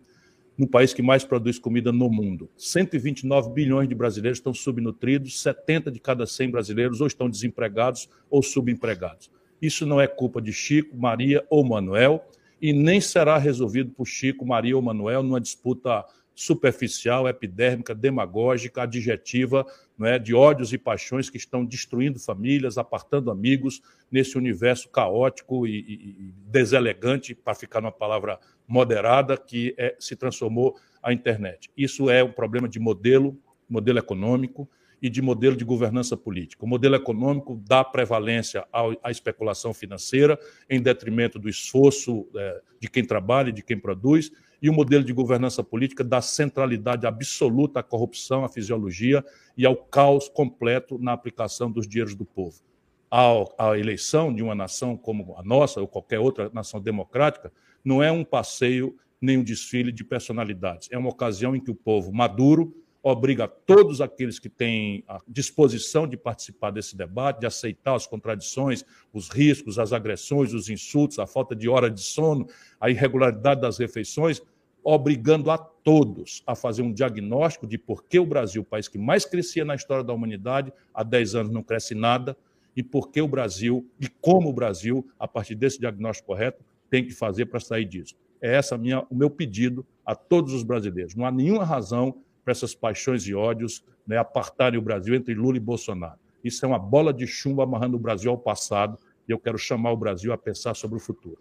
no país que mais produz comida no mundo. 129 bilhões de brasileiros estão subnutridos, 70 de cada 100 brasileiros ou estão desempregados ou subempregados. Isso não é culpa de Chico, Maria ou Manuel e nem será resolvido por Chico, Maria ou Manuel numa disputa superficial, epidérmica, demagógica, adjetiva, é, de ódios e paixões que estão destruindo famílias, apartando amigos nesse universo caótico e, e, deselegante, para ficar numa palavra moderada, que é, se transformou a internet. Isso é um problema de modelo, modelo econômico e de modelo de governança política. O modelo econômico dá prevalência à especulação financeira em detrimento do esforço é, de quem trabalha de quem produz, e o modelo de governança política dá centralidade absoluta à corrupção, à fisiologia e ao caos completo na aplicação dos dinheiros do povo. A, a eleição de uma nação como a nossa ou qualquer outra nação democrática não é um passeio nem um desfile de personalidades. É uma ocasião em que o povo maduro obriga todos aqueles que têm a disposição de participar desse debate, de aceitar as contradições, os riscos, as agressões, os insultos, a falta de hora de sono, a irregularidade das refeições, obrigando a todos a fazer um diagnóstico de por que o Brasil, o país que mais crescia na história da humanidade, há 10 anos não cresce nada, e por que o Brasil, e como o Brasil, a partir desse diagnóstico correto, tem que fazer para sair disso. É essa minha, o meu pedido a todos os brasileiros. Não há nenhuma razão para essas paixões e ódios né, apartarem o Brasil entre Lula e Bolsonaro. Isso é uma bola de chumbo amarrando o Brasil ao passado e eu quero chamar o Brasil a pensar sobre o futuro.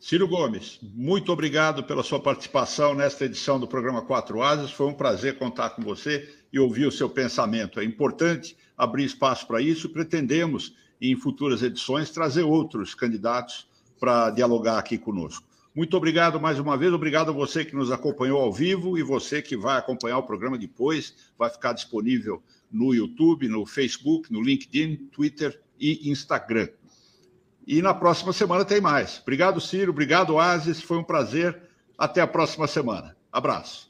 Ciro Gomes, muito obrigado pela sua participação nesta edição do programa Quatro Asas. Foi um prazer contar com você e ouvir o seu pensamento. É importante abrir espaço para isso. Pretendemos, em futuras edições, trazer outros candidatos para dialogar aqui conosco. Muito obrigado mais uma vez, obrigado a você que nos acompanhou ao vivo e você que vai acompanhar o programa depois, vai ficar disponível no YouTube, no Facebook, no LinkedIn, Twitter e Instagram. E na próxima semana tem mais. Obrigado, Ciro, obrigado, Asis, foi um prazer. Até a próxima semana. Abraço.